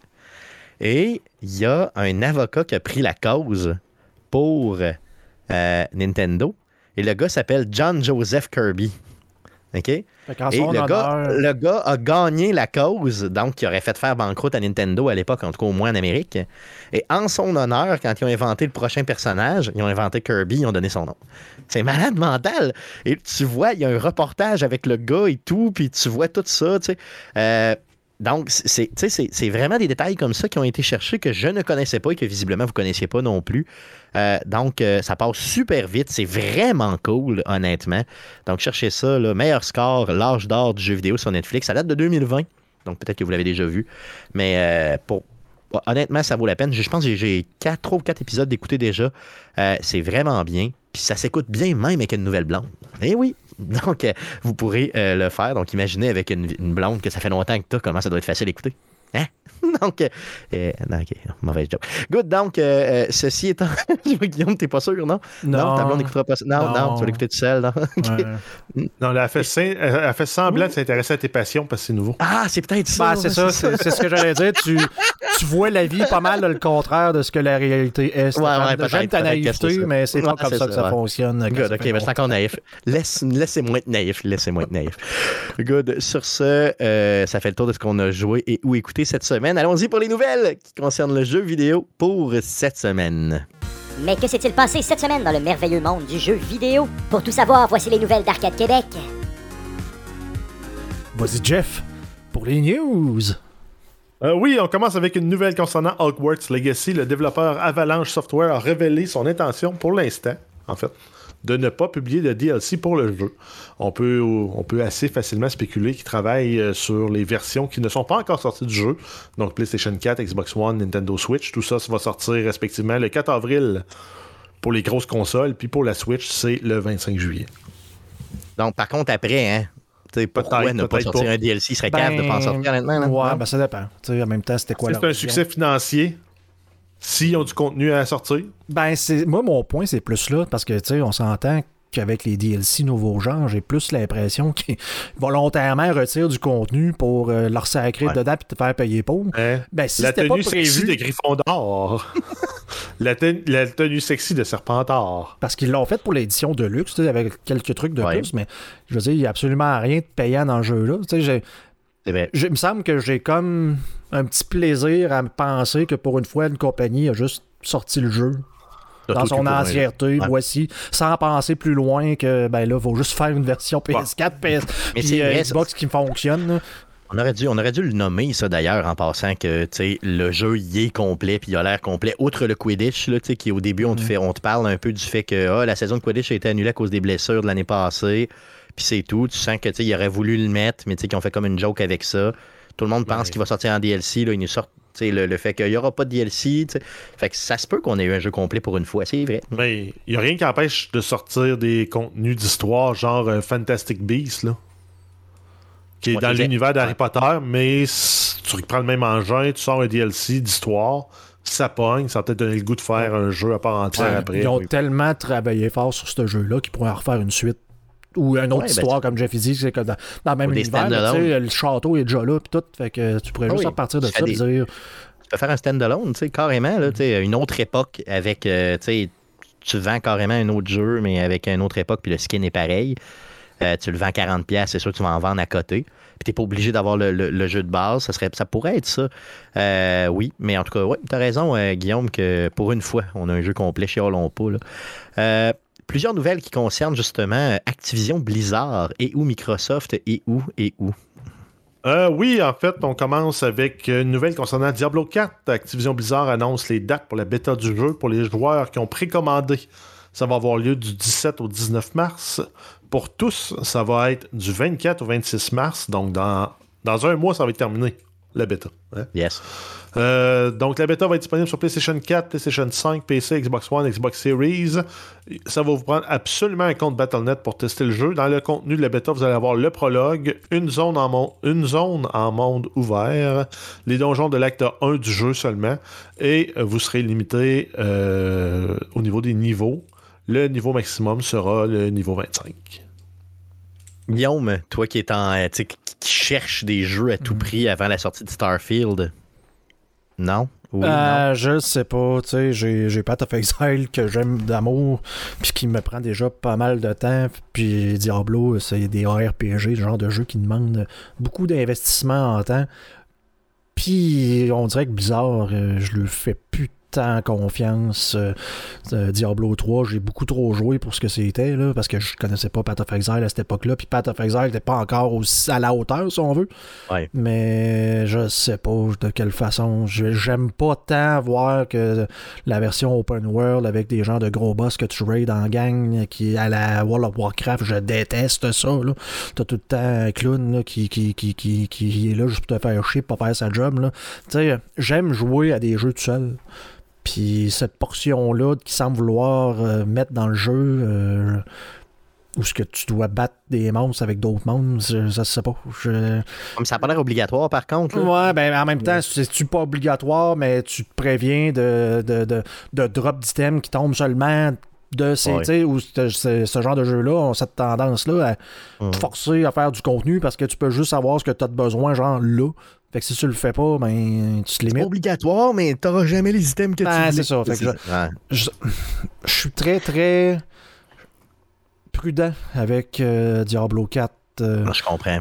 Et il y a un avocat qui a pris la cause pour euh, Nintendo. Et le gars s'appelle John Joseph Kirby. OK? Et gars, le gars a gagné la cause, donc qui aurait fait faire banqueroute à Nintendo à l'époque, en tout cas au moins en Amérique. Et en son honneur, quand ils ont inventé le prochain personnage, ils ont inventé Kirby, ils ont donné son nom. C'est malade mental. Et tu vois, il y a un reportage avec le gars et tout, puis tu vois tout ça, tu sais. Euh, donc, c'est vraiment des détails comme ça qui ont été cherchés que je ne connaissais pas et que visiblement vous ne connaissiez pas non plus. Euh, donc, euh, ça passe super vite. C'est vraiment cool, honnêtement. Donc, cherchez ça. Là, meilleur score, l'âge d'or du jeu vidéo sur Netflix. Ça date de 2020. Donc, peut-être que vous l'avez déjà vu. Mais euh, pour, honnêtement, ça vaut la peine. Je pense que j'ai 4, 3 ou 4 épisodes d'écouter déjà. C'est vraiment bien. Puis ça s'écoute bien même avec une nouvelle blonde. Eh oui! [LAUGHS] Donc, euh, vous pourrez euh, le faire. Donc, imaginez avec une, blonde que ça fait longtemps que as, comment ça doit être facile d'écouter. Hein? Donc, euh, euh, non, ok, mauvaise joke. Good, donc, euh, euh, ceci étant. [LAUGHS] Je vois, Guillaume, t'es pas sûr, non? Non. ta blonde n'écoutera pas ça. Non, non, Non. tu vas l'écouter tout seul, non? [LAUGHS] Ouais. Non, elle fait, sein- elle elle fait semblant de s'intéresser à tes passions parce que c'est nouveau. Ah, c'est peut-être ça. Ben, c'est ouais, ça, c'est c'est ce que j'allais dire. Tu, tu vois la vie pas mal le contraire de ce que la réalité est. Ouais, peut-être, J'aime ta c'est naïveté, mais c'est pas Ouais, comme c'est ça que ça, ouais. fonctionne. Good, ok, fait mais je suis encore naïf. Laisse- Laissez-moi être naïf, laissez-moi être naïf. Good. Sur ce, euh, ça fait le tour de ce qu'on a joué et ou écouté cette semaine. Allons-y pour les nouvelles qui concernent le jeu vidéo pour cette semaine. Mais que s'est-il passé cette semaine dans le merveilleux monde du jeu vidéo? Pour tout savoir, voici les nouvelles d'Arcade Québec. Vas-y, Jeff, pour les news. Euh, oui, on commence avec une nouvelle concernant Hogwarts Legacy. Le développeur Avalanche Software a révélé son intention pour l'instant, en fait, de ne pas publier de DLC pour le jeu. On peut, on peut assez facilement spéculer qu'il travaille euh, sur les versions qui ne sont pas encore sorties du jeu. Donc PlayStation 4, Xbox One, Nintendo Switch. Tout ça, ça va sortir respectivement le 4 avril pour les grosses consoles. Puis pour la Switch, c'est le 25 juillet. Donc, par contre, après, hein, tu sais, pourquoi ne pas sortir pas. un DLC? Il serait cave de pas en sortir, honnêtement. là. Ouais, Non? ben ça dépend. Tu sais, en même temps, c'était quoi C'est un succès financier. S'ils ont du contenu à sortir, Ben, c'est moi, mon point, c'est plus là, parce que, tu sais, on s'entend qu'avec les DLC nouveaux genres, j'ai plus l'impression [LAUGHS] qu'ils volontairement retirent du contenu pour euh, leur sacrer Ouais. dedans et te faire payer pour. hein, Ben, si la c'était pas tenue sexy de Gryffondor. [LAUGHS] la, ten- la tenue sexy de Serpentard. parce qu'ils l'ont fait pour l'édition de luxe, avec quelques trucs de Ouais. plus, mais je veux dire, il n'y a absolument rien de payant dans le jeu-là. Vrai. j'ai- il me semble que j'ai comme un petit plaisir à me penser que pour une fois, une compagnie a juste sorti le jeu dans son entièreté, Ouais. voici, sans penser plus loin que, ben là, il faut juste faire une version PS4, PS, Mais puis euh. Xbox qui fonctionne. là. On aurait, dû, on aurait dû le nommer, ça d'ailleurs, en passant que tu sais, le jeu y est complet, puis il a l'air complet. Outre le Quidditch, là, tu sais, qui au début, on te, fait, on te parle un peu du fait que ah, la saison de Quidditch a été annulée à cause des blessures de l'année passée, puis c'est tout. Tu sens que il aurait voulu le mettre, mais tu sais, qu'ils ont fait comme une joke avec ça. Tout le monde pense Ouais. qu'il va sortir en DLC, là, ils nous sortent tu sais, le, le fait qu'il n'y aura pas de DLC. Fait que ça se peut qu'on ait eu un jeu complet pour une fois, c'est vrai. Mais il n'y a rien qui empêche de sortir des contenus d'histoire genre euh, Fantastic Beasts, là. Qui est dans l'univers d'Harry. Potter, mais si tu reprends le même engin, tu sors un DLC d'histoire, ça pogne, ça va peut-être donner le goût de faire un jeu à part entière Ouais, après. Ils ont Oui. tellement travaillé fort sur ce jeu-là qu'ils pourraient en refaire une suite. Ou une autre Ouais, ben, histoire, comme Jeff dit, c'est que dans, dans le même univers, le château est déjà là, puis tout. Fait que tu pourrais Ah juste oui. repartir de ça des- dire Tu peux faire un stand-alone, tu sais, carrément, là, tu sais, une autre époque avec, euh, tu vends carrément un autre jeu, mais avec une autre époque, puis le skin est pareil. Euh, tu le vends 40$, piastres, c'est sûr que tu vas en vendre à côté. Puis t'es pas obligé d'avoir le, le- le jeu de base. Ça, serait, ça pourrait être ça. Euh, oui, mais en tout cas, ouais, t'as raison, euh, Guillaume, que pour une fois, on a un jeu complet chez pas. Là. Euh, plusieurs nouvelles qui concernent justement euh, Activision Blizzard et ou Microsoft et où et où. Euh, oui, en fait, on commence avec une nouvelle concernant Diablo 4. Activision Blizzard annonce les dates pour la bêta du jeu pour les joueurs qui ont précommandé ça va avoir lieu du 17 au 19 mars. Pour tous, ça va être du 24 au 26 mars. Donc, dans, dans un mois, ça va être terminé, la bêta. hein? Yes. Euh, donc, la bêta va être disponible sur PlayStation 4, PlayStation 5, PC, Xbox One, Xbox Series. Ça va vous prendre absolument un compte Battle.net pour tester le jeu. Dans le contenu de la bêta, vous allez avoir le prologue, une zone en, mon- une zone en monde ouvert, les donjons de l'acte 1 du jeu seulement, et vous serez limité euh, au niveau des niveaux. Le niveau maximum sera le niveau 25. Guillaume, toi qui est en, euh, qui cherche des jeux à tout prix avant la sortie de Starfield, non? Oui? Euh, je sais pas, tu sais, j'ai, Path of Exile que j'aime d'amour, puis qui me prend déjà pas mal de temps, puis Diablo, c'est des RPG, le genre de jeu qui demande beaucoup d'investissement en temps. Puis on dirait que Blizzard, euh, je lui fais plus tant confiance. Euh, euh, Diablo 3, j'ai beaucoup trop joué pour ce que c'était, là, parce que je connaissais pas Path of Exile à cette époque-là, puis Path of Exile n'était pas encore aussi à la hauteur, si on veut. Ouais. Mais je sais pas de quelle façon. Je- J'aime pas tant voir que la version open world avec des gens de gros boss que tu raids en gang qui à la World of Warcraft, je déteste ça. là. T'as tout le temps un clown là, qui, qui, qui, qui, qui est là juste pour te faire chier, pour pas faire sa job. là. Tu sais, j'aime jouer à des jeux tout seul. Puis cette portion-là qui semble vouloir euh, mettre dans le jeu euh, où ce que tu dois battre des monstres avec d'autres monstres, je, je sais pas. Je... Comme ça n'a pas l'air obligatoire, par contre. là. Ouais, ben en même temps, c'est-tu pas obligatoire, mais tu te préviens de, de, de, de drop d'items qui tombent seulement de ces, Ouais. ou ce, genre de jeu-là ont cette tendance-là à te forcer à faire du contenu parce que tu peux juste savoir ce que tu as de besoin, genre là. Fait que si tu le fais pas, ben tu te limites. obligatoire, mais t'auras jamais les items que Ben, tu voulais. c'est ça, fait que je- Ouais. Je, je suis très, très prudent avec euh, Diablo 4. euh, Non, Je comprends. ouais.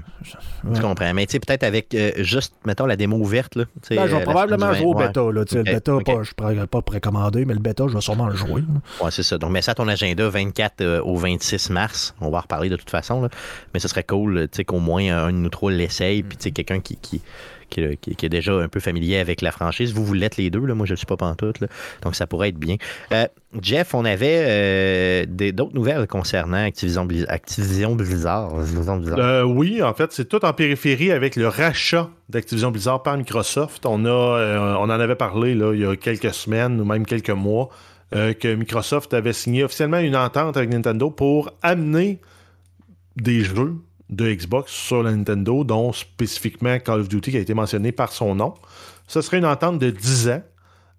Je comprends. Mais tu sais, peut-être avec euh, juste, mettons, la démo ouverte. Là, Ben, je vais probablement jouer au 20, bêta. Là, Le bêta, pas, je ne pas précommandé, mais le bêta, je vais sûrement le jouer. Ouais, ouais, c'est ça. Donc, mets ça à ton agenda 24 euh, au 26 mars. On va en reparler de toute façon. Là. Mais ce serait cool tu sais, qu'au moins un de nous trois l'essaye. Puis, tu sais, quelqu'un qui, qui, qui, qui- est déjà un peu familier avec la franchise. Vous, vous l'êtes les deux. Là. Moi, je ne suis pas pantoute. Là. Donc, ça pourrait être bien. Euh, Jeff, on avait euh, d'autres nouvelles concernant Activision, Blizz- Activision Blizzard. Activision Blizzard. Euh, oui, en fait, c'est tout en périphérie avec le rachat d'Activision Blizzard par Microsoft. On, a, euh, on en avait parlé là, il y a quelques semaines ou même quelques mois euh, que Microsoft avait signé officiellement une entente avec Nintendo pour amener des jeux de Xbox sur la Nintendo, dont spécifiquement Call of Duty qui a été mentionné par son nom. Ce serait une entente de 10 ans.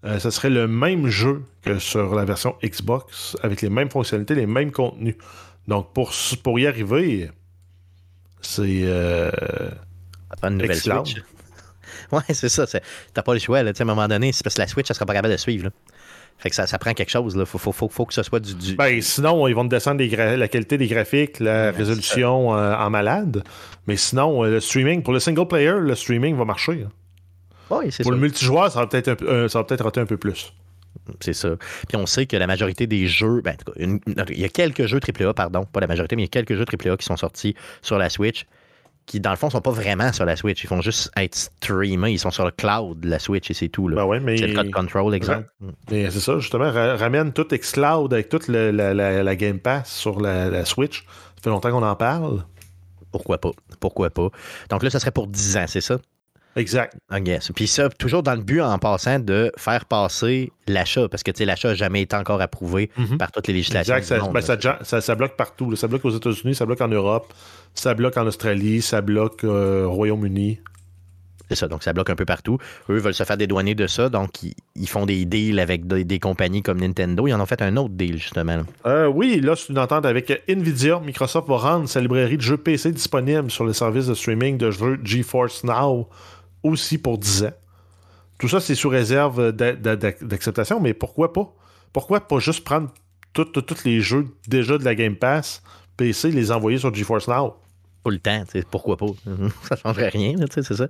Euh, ce serait le même jeu que sur la version Xbox, avec les mêmes fonctionnalités, les mêmes contenus. Donc, pour, pour y arriver, c'est. euh, une nouvelle Xcloud. Switch. [LAUGHS] Ouais, c'est ça. T'as pas le choix. Là. Tu sais, À un moment donné, c'est parce que la Switch, ça sera pas capable de suivre. Là. Fait que ça, ça prend quelque chose. Il faut, faut, faut, faut que ce soit du. du- Ben, sinon, ils vont te descendre les la qualité des graphiques, la résolution euh, en malade. Mais sinon, euh, le streaming, pour le single player, le streaming va marcher. hein. Ouais, c'est Pour ça. le multijoueur, ça va peut-être euh, ça va peut-être rater un peu plus. C'est ça. Puis on sait que la majorité des jeux, ben, une- une- il y a quelques jeux AAA, pardon, pas la majorité, mais il y a quelques jeux AAA qui sont sortis sur la Switch, qui dans le fond sont pas vraiment sur la Switch. Ils font juste être streamés. Ils sont sur le cloud de la Switch et c'est tout. Là. Ben ouais, mais, C'est le code control, exemple. c'est ça, justement, ra- ramène tout xCloud avec toute la, la- la Game Pass sur la, la Switch. Ça fait longtemps qu'on en parle. Pourquoi pas? Pourquoi pas? Donc là, ça serait pour 10 ans, c'est ça? Exact. Guess. Puis ça, toujours dans le but, en passant, de faire passer l'achat, parce que l'achat n'a jamais été encore approuvé Mhm. par toutes les législations. Exact. du Ça, monde, ben, ça, ja- ça- ça bloque partout. là. Ça bloque aux États-Unis, ça bloque en Europe, ça bloque en Australie, ça bloque euh, au Royaume-Uni. C'est ça, donc ça bloque un peu partout. Eux veulent se faire dédouaner de ça, donc ils, ils font des deals avec des, des compagnies comme Nintendo. Ils en ont fait un autre deal, justement. Euh, oui, là, c'est une entente avec Nvidia. Microsoft va rendre sa librairie de jeux PC disponible sur le service de streaming de jeux GeForce Now aussi pour 10 ans. Tout ça, c'est sous réserve d'a- d'a- d'a- d'acceptation, mais pourquoi pas? Pourquoi pas juste prendre tous les jeux déjà de la Game Pass PC les envoyer sur GeForce Now? Tout le temps, pourquoi pas? [LAUGHS] ça changerait rien, c'est ça.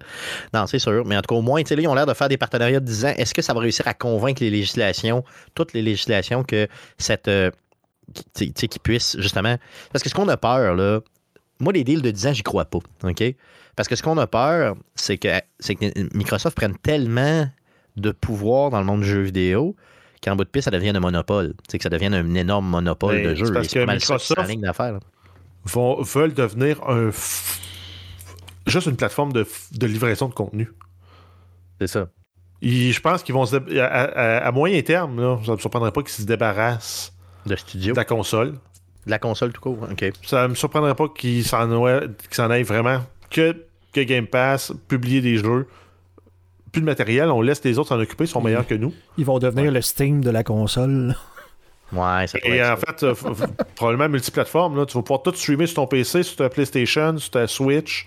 Non, c'est sûr. Mais en tout cas, au moins, là, ils ont l'air de faire des partenariats de 10 ans. Est-ce que ça va réussir à convaincre les législations, toutes les législations, que cette. euh, qu'ils puissent, justement? Parce que ce qu'on a peur, là, moi, les deals de 10 ans, j'y crois pas. OK? Parce que ce qu'on a peur, c'est que, c'est que Microsoft prenne tellement de pouvoir dans le monde du jeu vidéo qu'en bout de piste, ça devienne un monopole. Sais, que ça devienne un énorme monopole Ben, de jeu. c'est parce c'est que Microsoft- là. Vont, veulent devenir un. f- Juste une plateforme de, f- de livraison de contenu. C'est ça. Je pense qu'ils vont se. dé- À, à- à moyen terme, là, ça ne me surprendrait pas qu'ils se débarrassent De studio. de la console. De la console tout court. OK. Ça me surprendrait pas qu'ils s'en aillent vraiment que, que Game Pass, publier des jeux. Plus de matériel, on laisse les autres s'en occuper, ils sont meilleurs que nous. Ils vont devenir le Steam de la console. [LAUGHS] Ouais, ça Et en ça. fait, euh, probablement multiplateforme, là, tu vas pouvoir tout streamer sur ton PC, sur ta PlayStation, sur ta Switch.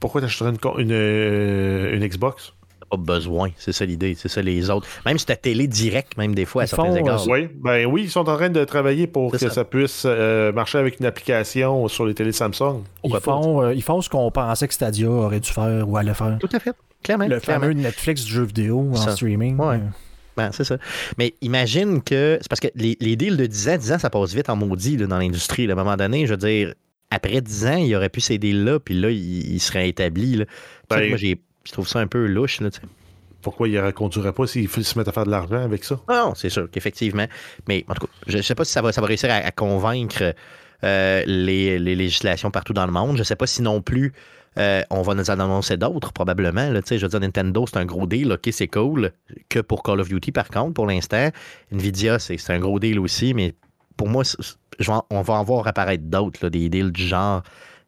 Pourquoi t'achèterais une, une, euh, une Xbox? Pas besoin. C'est ça l'idée. C'est ça les autres. Même si ta télé direct, même des fois, à Ils certains font, égards. euh, Oui, ben oui, ils sont en train de travailler pour que ça. ça, puisse euh, marcher avec une application sur les télés Samsung. Ils font, euh, ils font ce qu'on pensait que Stadia aurait dû faire ou allait faire. Tout à fait. Clairement. Le clairement. fameux Netflix du jeu vidéo en Ça. streaming. Ouais. Euh, Ben, c'est ça. Mais imagine que. C'est parce que les, les deals de 10 ans, 10 ans, ça passe vite en maudit là, dans l'industrie. À un moment donné, je veux dire, après 10 ans, il y aurait plus ces deals-là, puis là, il, il serait établi. Là. Ben- moi, j'ai- je trouve ça un peu louche. Là, tu sais. Pourquoi ils ne conduiraient pas s'ils f- se mettent à faire de l'argent avec ça? Ah Non, c'est sûr qu'effectivement. Mais en tout cas, je ne sais pas si ça va, ça va réussir à, à convaincre euh, les, les législations partout dans le monde. Je ne sais pas si non plus euh, on va nous en annoncer d'autres, probablement. Là, je veux dire, Nintendo, c'est un gros deal. OK, c'est cool. Que pour Call of Duty, par contre, pour l'instant. Nvidia, c'est un gros deal aussi. Mais pour moi, je vais on va en voir apparaître d'autres, des deals du genre.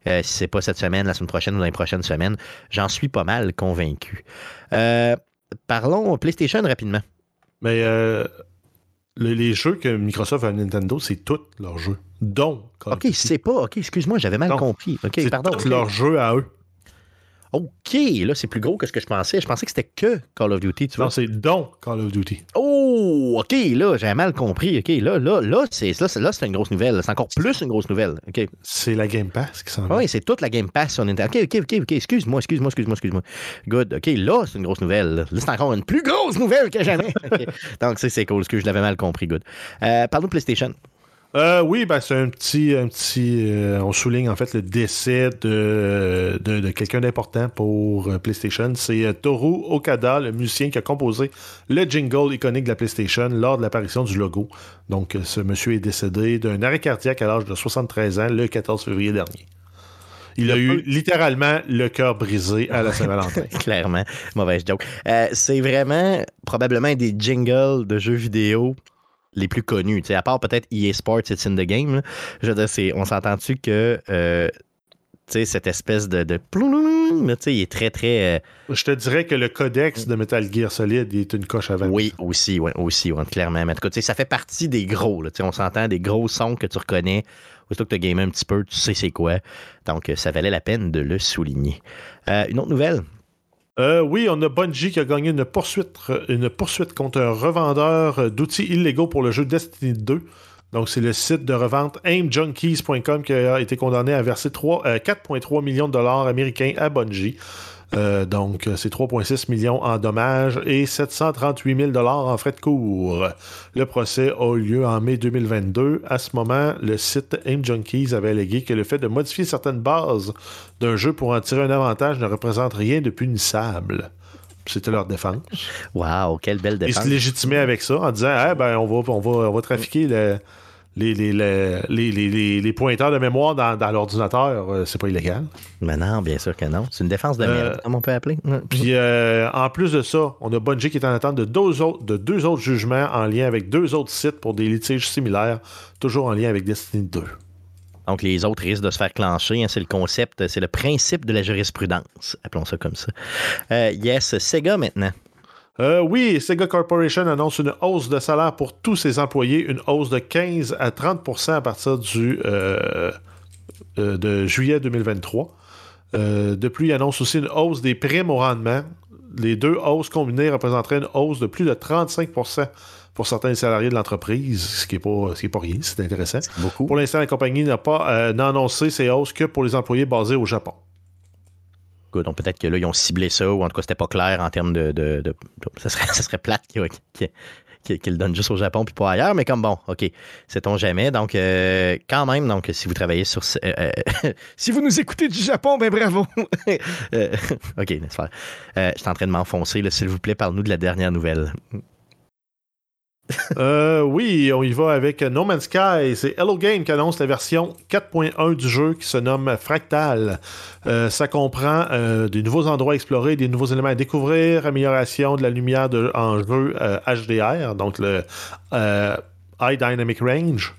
Euh, si c'est pas cette semaine, la semaine prochaine ou dans les prochaines semaines, j'en suis pas mal convaincu. Euh, parlons PlayStation rapidement. Mais euh, le- les jeux que Microsoft a à Nintendo, c'est tous leurs jeux. Of OK, c'est pas. OK, excuse-moi, j'avais mal compris. OK, c'est pardon. tous leurs jeux à eux. OK, là, c'est plus gros que ce que je pensais. Je pensais que c'était que Call of Duty, tu vois. Non, c'est dont Call of Duty. Oh, OK, là, j'avais mal compris. OK, là, là, là, c'est là, c'est- là, c'est une grosse nouvelle. C'est encore plus une grosse nouvelle. OK. C'est la Game Pass qui s'en va. Oui, c'est toute la Game Pass sur Nintendo. OK, OK, OK, OK. Excuse-moi, excuse-moi, excuse-moi, excuse-moi. Good. OK, là, c'est une grosse nouvelle. Là, c'est encore une plus grosse nouvelle que jamais. [LAUGHS] OK. Donc, c'est c'est cool, que je l'avais mal compris. Good. Euh, parlons de PlayStation. Euh, oui, ben, c'est un petit. Un petit euh, on souligne en fait le décès de, de, de quelqu'un d'important pour euh, PlayStation. C'est Toru Okada, le musicien qui a composé le jingle iconique de la PlayStation lors de l'apparition du logo. Donc, ce monsieur est décédé d'un arrêt cardiaque à l'âge de 73 ans le 14 février dernier. Il a eu littéralement le cœur brisé à la Saint-Valentin. [LAUGHS] Clairement, mauvaise joke. C'est vraiment probablement des jingles de jeux vidéo les plus connus. À part peut-être EA Sports, It's in the Game. Je veux dire, on s'entend-tu que euh, cette espèce de. de il est très, très. Je te dirais que le codex de Metal Gear Solid est une coche avant. oui, aussi, ouais, aussi, ouais, clairement. Mais en ça fait partie des gros. On s'entend des gros sons que tu reconnais. Aussitôt que tu as gamé un petit peu, tu sais c'est quoi. Donc, ça valait la peine de le souligner. Une autre nouvelle. Euh, oui, on a Bungie qui a gagné une poursuite, contre un revendeur d'outils illégaux pour le jeu Destiny 2. Donc, c'est le site de revente aimjunkies.com qui a été condamné à verser trois- euh, 4,3 millions de dollars américains à Bungie. Euh, donc, c'est 3,6 millions en dommages et 738 000 dollars en frais de cours. Le procès a eu lieu en mai 2022. À ce moment, le site Aim Junkies avait allégué que le fait de modifier certaines bases d'un jeu pour en tirer un avantage ne représente rien de punissable. C'était leur défense. Waouh, quelle belle Ils défense. se légitimaient avec ça en disant ah, ben, on, va, on, va, on va trafiquer le- les, les, les, les, pointeurs de mémoire dans, dans l'ordinateur. Euh, C'est pas illégal. Mais non, bien sûr que non. C'est une défense de Euh, merde, comme on peut appeler. Puis euh, en plus de ça, on a Bungie qui est en attente de deux, autres, de deux autres jugements en lien avec deux autres sites pour des litiges similaires, toujours en lien avec Destiny 2. Donc, les autres risquent de se faire clencher. hein. c'est le concept, c'est le principe de la jurisprudence. Appelons ça comme ça. Euh, yes, Sega maintenant. Euh, oui, Sega Corporation annonce une hausse de salaire pour tous ses employés, une hausse de 15 à 30% à partir du, euh, euh, de juillet 2023. Euh, de plus, il annonce aussi une hausse des primes au rendement. Les deux hausses combinées représenteraient une hausse de plus de 35% pour certains salariés de l'entreprise, ce qui n'est pas, ce qui est pas rien, c'est intéressant. Beaucoup. Pour l'instant, la compagnie n'a pas annoncé ces hausses que pour les employés basés au Japon. Good. Donc, peut-être que là, ils ont ciblé ça, ou en tout cas, c'était pas clair en termes de. ça, serait, [LAUGHS] ça serait plate qu'ils le donnent juste au Japon puis pas ailleurs, mais comme bon, OK, sait-on jamais. Donc, euh, quand même, donc, si vous travaillez sur. euh, euh, [LAUGHS] si vous nous écoutez du Japon, ben bravo! [LAUGHS] OK, laisse faire. Je suis en train de m'enfoncer, s'il vous plaît, parle-nous de la dernière nouvelle. Euh, oui, on y va avec No Man's Sky. C'est Hello Game qui annonce la version 4.1 du jeu qui se nomme Fractal. Euh, ça comprend euh, des nouveaux endroits à explorer, des nouveaux éléments à découvrir, amélioration de la lumière en jeu HDR, donc le High Dynamic Range.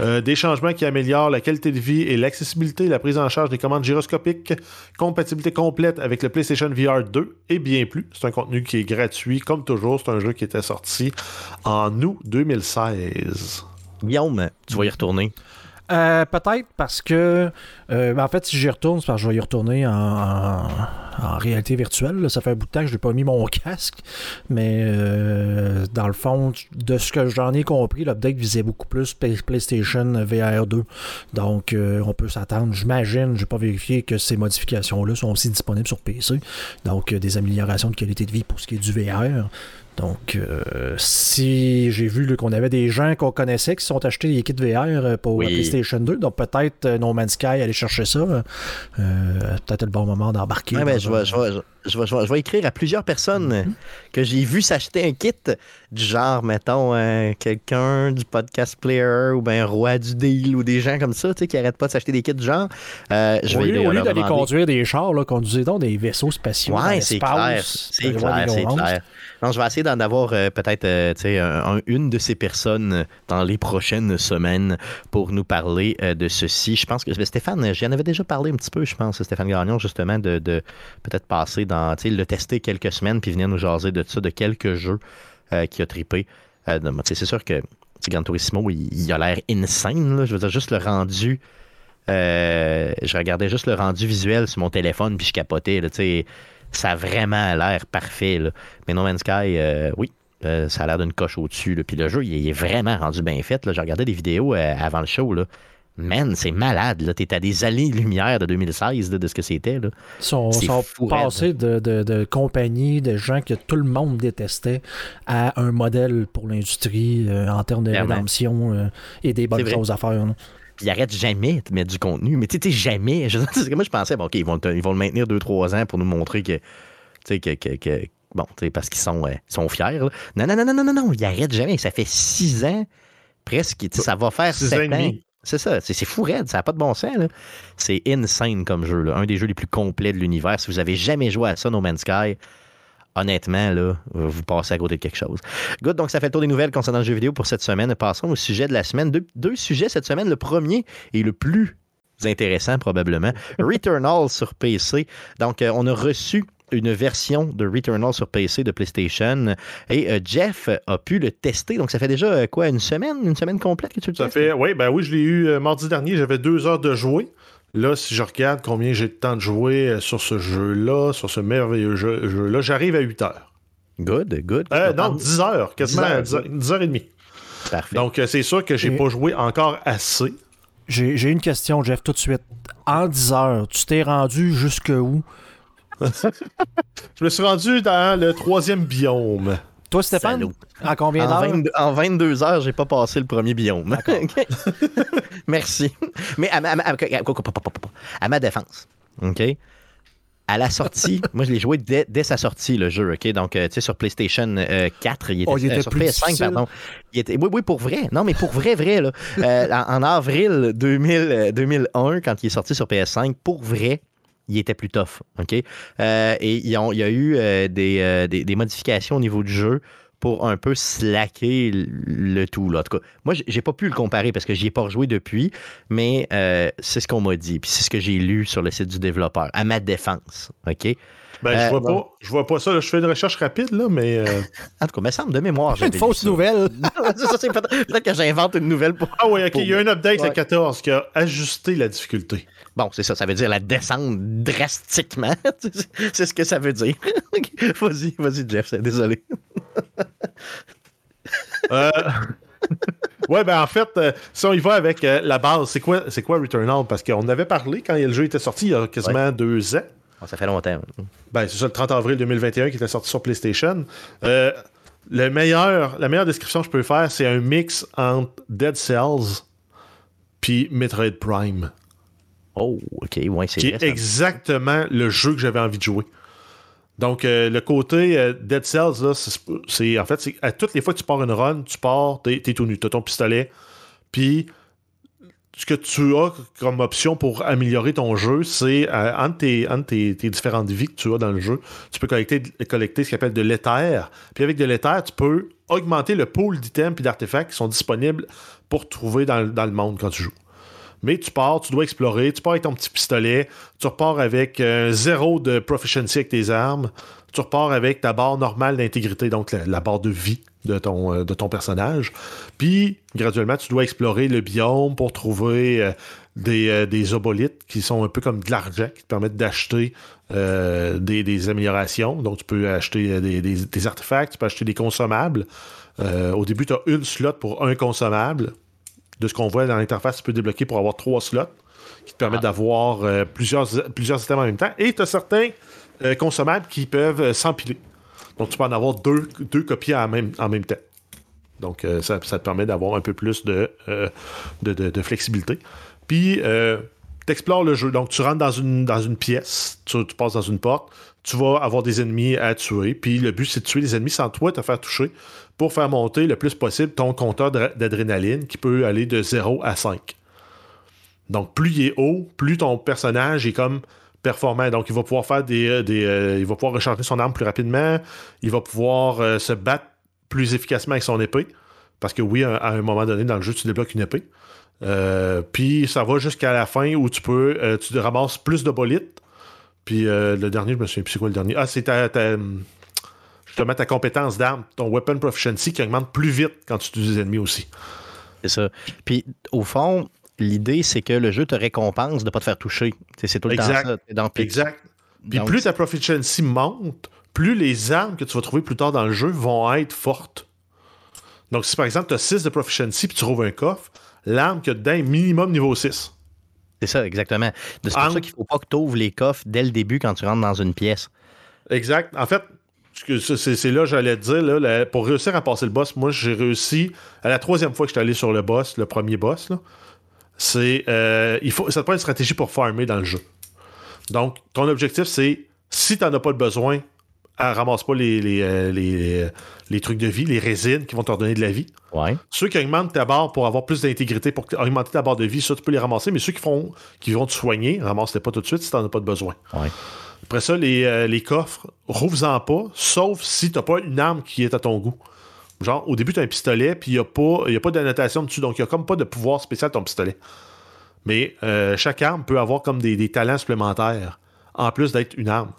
Euh, des changements qui améliorent la qualité de vie et l'accessibilité, la prise en charge des commandes gyroscopiques, compatibilité complète avec le PlayStation VR 2 et bien plus. C'est un contenu qui est gratuit, comme toujours. C'est un jeu qui était sorti en août 2016. Guillaume, tu vas y retourner. Euh, peut-être parce que, euh, ben, en fait, si j'y retourne, c'est parce que je vais y retourner en, réalité virtuelle. Ça fait un bout de temps que je n'ai pas mis mon [LAUGHS] casque, mais euh, dans le fond, de ce que j'en ai compris, l'update visait beaucoup plus PlayStation VR 2. Donc, on peut s'attendre, j'imagine, je n'ai pas vérifié que ces modifications-là sont aussi disponibles sur PC. Donc, des améliorations de qualité de vie pour ce qui est du VR. Donc, euh, si j'ai vu qu'on avait des gens qu'on connaissait qui sont achetés des kits VR euh, pour PlayStation 2, donc peut-être euh, No Man's Sky aller chercher ça. peut-être le bon moment d'embarquer. Ouais, ben, je, vais, je, vais, je, vais, écrire à plusieurs personnes mm-hmm. que j'ai vu s'acheter un kit du genre, mettons, quelqu'un du podcast player ou ben roi du deal ou des gens comme ça, tu sais, qui n'arrêtent pas de s'acheter des kits du genre. je vais au lieu d'aller conduire des chars, là, conduisez donc des vaisseaux spatiaux. Ouais, c'est clair. C'est clair, c'est clair. Non, je vais essayer d'en avoir euh, peut-être euh, une de ces personnes dans les prochaines semaines pour nous parler euh, de ceci. Je pense que ben, Stéphane, j'en avais déjà parlé un petit peu, je pense, Stéphane Gagnon, justement, de, peut-être passer dans, le tester quelques semaines puis venir nous jaser de ça, de quelques jeux qui a trippé. c'est sûr que Gran Turismo, il, a l'air insane. Je veux dire, juste le rendu. je regardais juste le rendu visuel sur mon téléphone puis je capotais. Là, ça a vraiment l'air parfait. Mais No Man's Sky, euh, oui, euh, ça a l'air d'une coche au-dessus. Puis le jeu, il est vraiment rendu bien fait. J'ai regardé des vidéos euh, avant le show. Là. Man, c'est malade. Là. T'es à des années-lumière de 2016 de ce que c'était. Ils sont, passés de, de, de compagnies, de gens que tout le monde détestait, à un modèle pour l'industrie en termes de rédemption et des bonnes choses à faire ils arrêtent jamais de mettre du contenu. Mais tu sais, jamais. Je, moi, je pensais, bon, OK, ils vont, ils vont le maintenir 2-3 ans pour nous montrer que. Tu sais, que, que, bon, parce qu'ils sont, euh, sont fiers. Non, non, non, non, non, non, non, ils arrêtent jamais. Ça fait 6 ans, presque. Ça va faire 7 ans. C'est ça, c'est fou raide, ça n'a pas de bon sens. C'est insane comme jeu, là. un des jeux les plus complets de l'univers. Si vous avez jamais joué à ça, No Man's Sky, honnêtement, là, vous passez à côté de quelque chose. Good, donc ça fait le tour des nouvelles concernant le jeu vidéo pour cette semaine. Passons au sujet de la semaine. Deux, sujets cette semaine. Le premier est le plus intéressant probablement. [LAUGHS] Returnal sur PC. Donc, euh, on a reçu une version de Returnal sur PC de PlayStation. Et euh, Jeff a pu le tester. Donc, ça fait déjà euh, quoi, une semaine, une semaine complète que tu le Ça fait, oui, ben oui, je l'ai eu mardi dernier. J'avais deux heures de jouer. Là, si je regarde combien j'ai de temps de jouer euh, sur ce jeu-là, sur ce merveilleux jeu-là, j'arrive à 8 heures. Good, good. Euh, non, 10 heures, quasiment 10 heures, et demie. Parfait. Donc, euh, c'est sûr que j'ai pas joué encore assez. J'ai une question, Jeff, tout de suite. En 10 heures, tu t'es rendu jusque où? [LAUGHS] je me suis rendu dans le troisième biome. Toi, Stéphane, en combien d'heures? En 22 heures, j'ai pas passé le premier biome. [LAUGHS] Merci. Mais à ma, défense, OK? À la sortie, [LAUGHS] moi je l'ai joué dès, sa sortie, le jeu, OK? Donc, euh, tu sais, sur PlayStation 4, il était, euh, sur PS5, pardon. Il était, oui, oui, pour vrai. Non, mais pour vrai, vrai, là. Euh, en, avril 2000, 2001, quand il est sorti sur PS5, pour vrai, il était plus tough. OK? Euh, et il y a eu euh, euh, des, des, modifications au niveau du jeu pour un peu slacker le tout. Là. En tout cas, moi, j'ai pas pu le comparer parce que j'y ai pas rejoué depuis, mais c'est ce qu'on m'a dit. Puis c'est ce que j'ai lu sur le site du développeur, à ma défense. OK? Ben, je, vois pas, je vois pas ça. Je fais une recherche rapide, là, mais. [LAUGHS] En tout cas, me semble de mémoire. Une fausse nouvelle. [LAUGHS] peut-être que j'invente une nouvelle pour. Ah oui, OK. Il y a un update, le 14, qui a ajusté la difficulté. Bon, c'est ça, ça veut dire la descente drastiquement. [LAUGHS] c'est ce que ça veut dire. [LAUGHS] vas-y, vas-y, Jeff, désolé. euh... ouais, ben en fait, euh, si on y va avec euh, la base, c'est quoi, c'est quoi Returnal? Parce qu'on avait parlé quand le jeu était sorti il y a quasiment deux ans. Ça fait longtemps. Ben, c'est ça, le 30 avril 2021 qui était sorti sur PlayStation. Euh, le meilleur, la meilleure description que je peux faire, c'est un mix entre Dead Cells puis Metroid Prime. Oh, ok, ouais, c'est Qui est exactement le jeu que j'avais envie de jouer. Donc, euh, le côté euh, Dead Cells, là, c'est- en fait, c'est à toutes les fois que tu pars une run, tu pars, t'es es tout nu, t'as ton pistolet, puis ce que tu as comme option pour améliorer ton jeu, c'est euh, entre, tes, entre tes- tes différentes vies que tu as dans le jeu, tu peux collecter, collecter ce qu'on appelle de l'éther. Puis avec de l'éther, tu peux augmenter le pool d'items et d'artefacts qui sont disponibles pour trouver dans, dans le monde quand tu joues. Mais tu pars, tu dois explorer, tu pars avec ton petit pistolet, tu repars avec euh, zéro de proficiency avec tes armes, tu repars avec ta barre normale d'intégrité, donc la, barre de vie de ton, euh, de ton personnage. Puis, graduellement, tu dois explorer le biome pour trouver euh, des, obolites qui sont un peu comme de l'argent, qui te permettent d'acheter des, améliorations. Donc, tu peux acheter des, des- artefacts, tu peux acheter des consommables. Au début, tu as une slot pour un consommable. De ce qu'on voit dans l'interface, tu peux débloquer pour avoir trois slots qui te permettent d'avoir euh, plusieurs, plusieurs items en même temps. Et tu as certains euh, consommables qui peuvent euh, s'empiler. Donc, tu peux en avoir deux, deux copies en même, en même temps. Donc, ça, ça te permet d'avoir un peu plus de, de, de- de flexibilité. Puis, tu explores le jeu. Donc, tu rentres dans une, dans une pièce, tu, tu passes dans une porte, tu vas avoir des ennemis à tuer. Puis, le but, c'est de tuer les ennemis sans toi te faire toucher pour faire monter le plus possible ton compteur d'adrénaline qui peut aller de 0 à 5. Donc, plus il est haut, plus ton personnage est comme performant. Donc, il va pouvoir faire des. euh, euh, il va pouvoir recharger son arme plus rapidement. Il va pouvoir euh, se battre plus efficacement avec son épée. Parce que oui, à, un moment donné, dans le jeu, tu débloques une épée. Puis ça va jusqu'à la fin où tu peux. tu ramasses plus de bolites. Puis le dernier, je me souviens plus c'est quoi le dernier. Ah, c'est ta- justement ta compétence d'arme, ton weapon proficiency qui augmente plus vite quand tu tues des ennemis aussi. C'est ça. Puis, au fond, l'idée, c'est que le jeu te récompense de ne pas te faire toucher. C'est tout le Exact. temps ça. Dans- Exact. Puis donc, plus ta proficiency monte, plus les armes que tu vas trouver plus tard dans le jeu vont être fortes. Donc, si par exemple tu as 6 de proficiency puis tu trouves un coffre, l'arme que dedans est minimum niveau 6. C'est ça, exactement. C'est pour En- ça qu'il ne faut pas que tu ouvres les coffres dès le début quand tu rentres dans une pièce. Exact. En fait, c'est c'est là que j'allais te dire, là, la- pour réussir à passer le boss, moi j'ai réussi à la troisième fois que je suis allé sur le boss, le premier boss, c'est euh, il faut ça te prend une stratégie pour farmer dans le jeu. Donc, ton objectif, c'est si tu n'en as pas le besoin, ramasse pas les, les, euh, les, les trucs de vie, les résines qui vont te redonner de la vie. Ouais. Ceux qui augmentent ta barre pour avoir plus d'intégrité, pour augmenter ta barre de vie, ça, tu peux les ramasser, mais ceux qui, font, qui vont te soigner, ramasse-les pas tout de suite si tu n'en as pas de besoin. Ouais. Après ça, les, euh, les coffres, rouvre-en pas, sauf si tu n'as pas une arme qui est à ton goût. Genre, au début, tu as un pistolet, puis il n'y a pas, y a pas d'annotation dessus, donc il n'y a comme pas de pouvoir spécial ton pistolet. Mais euh, chaque arme peut avoir comme des, des talents supplémentaires, en plus d'être une arme.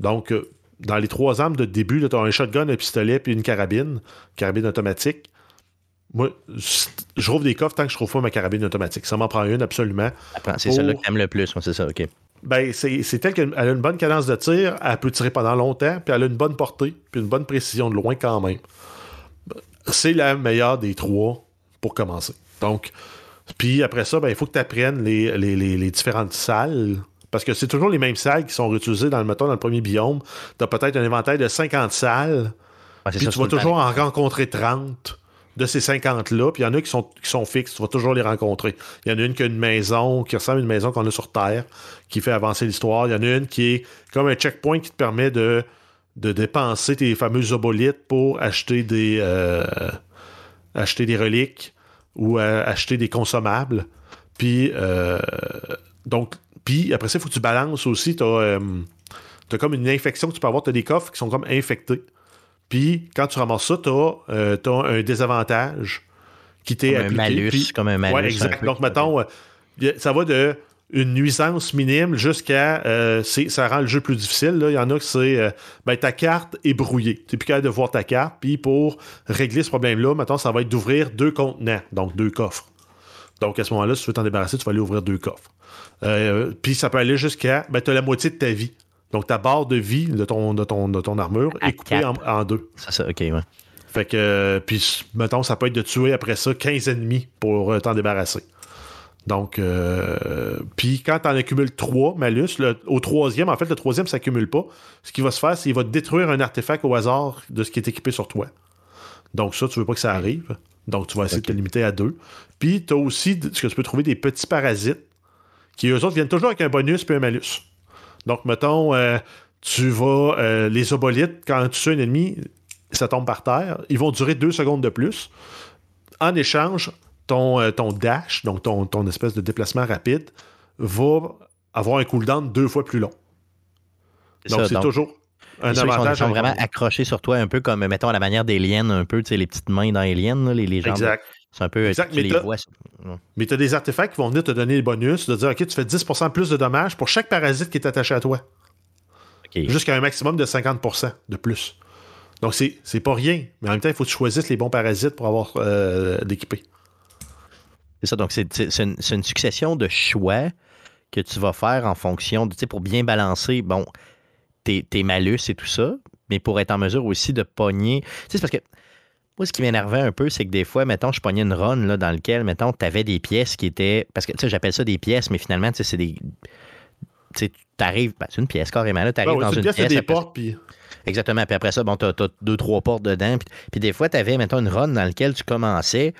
Donc, euh, dans les trois armes de début, tu as un shotgun, un pistolet, puis une carabine, carabine automatique. Moi, je rouvre des coffres tant que je trouve pas ma carabine automatique. Ça m'en prend une, absolument. C'est Pour- celle-là que tu aimes le plus. moi, C'est ça, OK. Ben, c'est tel qu'elle elle a une bonne cadence de tir, elle peut tirer pendant longtemps, puis elle a une bonne portée, puis une bonne précision de loin quand même. C'est la meilleure des trois pour commencer. Donc, puis après ça, ben, il faut que tu apprennes les, les- les- les différentes salles. Parce que c'est toujours les mêmes salles qui sont réutilisées dans le, mettons, dans le premier biome. Tu as peut-être un inventaire de 50 salles, Ouais, puis ça, tu vas toujours en rencontrer 30 de ces 50-là. Puis il y en a qui sont, qui sont fixes, tu vas toujours les rencontrer. Il y en a une qui a une maison, qui ressemble à une maison qu'on a sur Terre, qui fait avancer l'histoire. Il y en a une qui est comme un checkpoint qui te permet de, de dépenser tes fameux obolites pour acheter des, euh, acheter des reliques ou euh, acheter des consommables. Puis, euh, donc, puis après ça, il faut que tu balances aussi. Tu as, comme une infection que tu peux avoir. Tu as des coffres qui sont comme infectés. Puis, quand tu ramasses ça, tu as, un désavantage qui t'est Comme un appliqué. malus, Puis- comme un malus. Ouais, exact. Donc, mettons, euh, ça va de une nuisance minime jusqu'à euh, ça rend le jeu plus difficile. là. Il y en a que c'est euh, ben, ta carte est brouillée. Tu n'es plus capable de voir ta carte. Puis pour régler ce problème-là, maintenant, ça va être d'ouvrir deux contenants, donc deux coffres. Donc à ce moment-là, si tu veux t'en débarrasser, tu vas aller ouvrir deux coffres. Euh, puis ça peut aller jusqu'à ben, tu as la moitié de ta vie. Donc ta barre de vie de ton, de ton, de ton armure À est coupée en, deux. C'est ça, OK, ouais. Fait que, euh, puis, mettons, ça peut être de tuer après ça 15 ennemis pour euh, t'en débarrasser. Donc, euh, puis quand t'en accumules 3 malus, le- au troisième, en fait, le troisième s'accumule pas. Ce qui va se faire, c'est qu'il va détruire un artefact au hasard de ce qui est équipé sur toi. Donc, ça, tu veux pas que ça arrive. Donc, tu vas essayer de te limiter à deux. Puis, tu as aussi ce que tu peux trouver des petits parasites qui, eux autres, viennent toujours avec un bonus puis un malus. Donc, mettons, euh, tu vas. euh, les obolites, quand tu tues un ennemi, ça tombe par terre. Ils vont durer deux secondes de plus. En échange, ton, euh, ton dash, donc ton, ton espèce de déplacement rapide, va avoir un cooldown deux fois plus long. Donc, c'est toujours un sont, avantage. sont à vraiment accrochés sur toi, un peu comme, mettons, à la manière des liens, un peu, tu sais, les petites mains dans les liens, là, les, les jambes. Exact. C'est un peu. Exact, tu mais tu as des artefacts qui vont venir te donner les bonus, de dire OK, tu fais 10% plus de dommages pour chaque parasite qui est attaché à toi. Jusqu'à un maximum de 50% de plus. Donc, c'est pas rien. Mais en même temps, il faut que tu choisisses les bons parasites pour avoir euh, d'équiper. C'est ça. Donc, c'est une, une succession de choix que tu vas faire en fonction, de, tu sais, pour bien balancer, bon, tes, tes malus et tout ça, mais pour être en mesure aussi de pogner. Tu sais, c'est parce que moi, ce qui m'énervait un peu, c'est que des fois, mettons, je pognais une run là, dans lequel, mettons, tu avais des pièces qui étaient. Parce que, tu sais, j'appelle ça des pièces, mais finalement, tu sais, c'est des. Tu sais, t'arrives. ben, c'est une pièce carrément, là. T'arrives Ah ouais, dans une une pièce, des après- portes, puis Exactement. Puis après ça, bon, t'as, t'as deux, trois portes dedans. Puis, puis des fois, t'avais, mettons, une run dans laquelle tu commençais.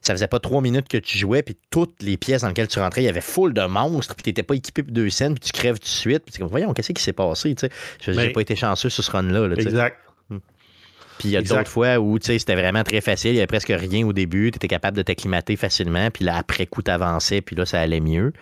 Ça faisait pas trois minutes que tu jouais, puis toutes les pièces dans lesquelles tu rentrais, il y avait full de monstres, puis t'étais pas équipé pour deux scènes, puis tu crèves tout de suite. Puis c'est comme, voyons, qu'est-ce qui s'est passé, tu sais? Je- J'ai Mais- pas été chanceux sur ce run-là, là, tu exact. Puis il y a d'autres fois où, tu c'était vraiment très facile, il y avait presque rien au début, tu étais capable de t'acclimater facilement, puis là, après coup, t'avançais, puis là, ça allait mieux.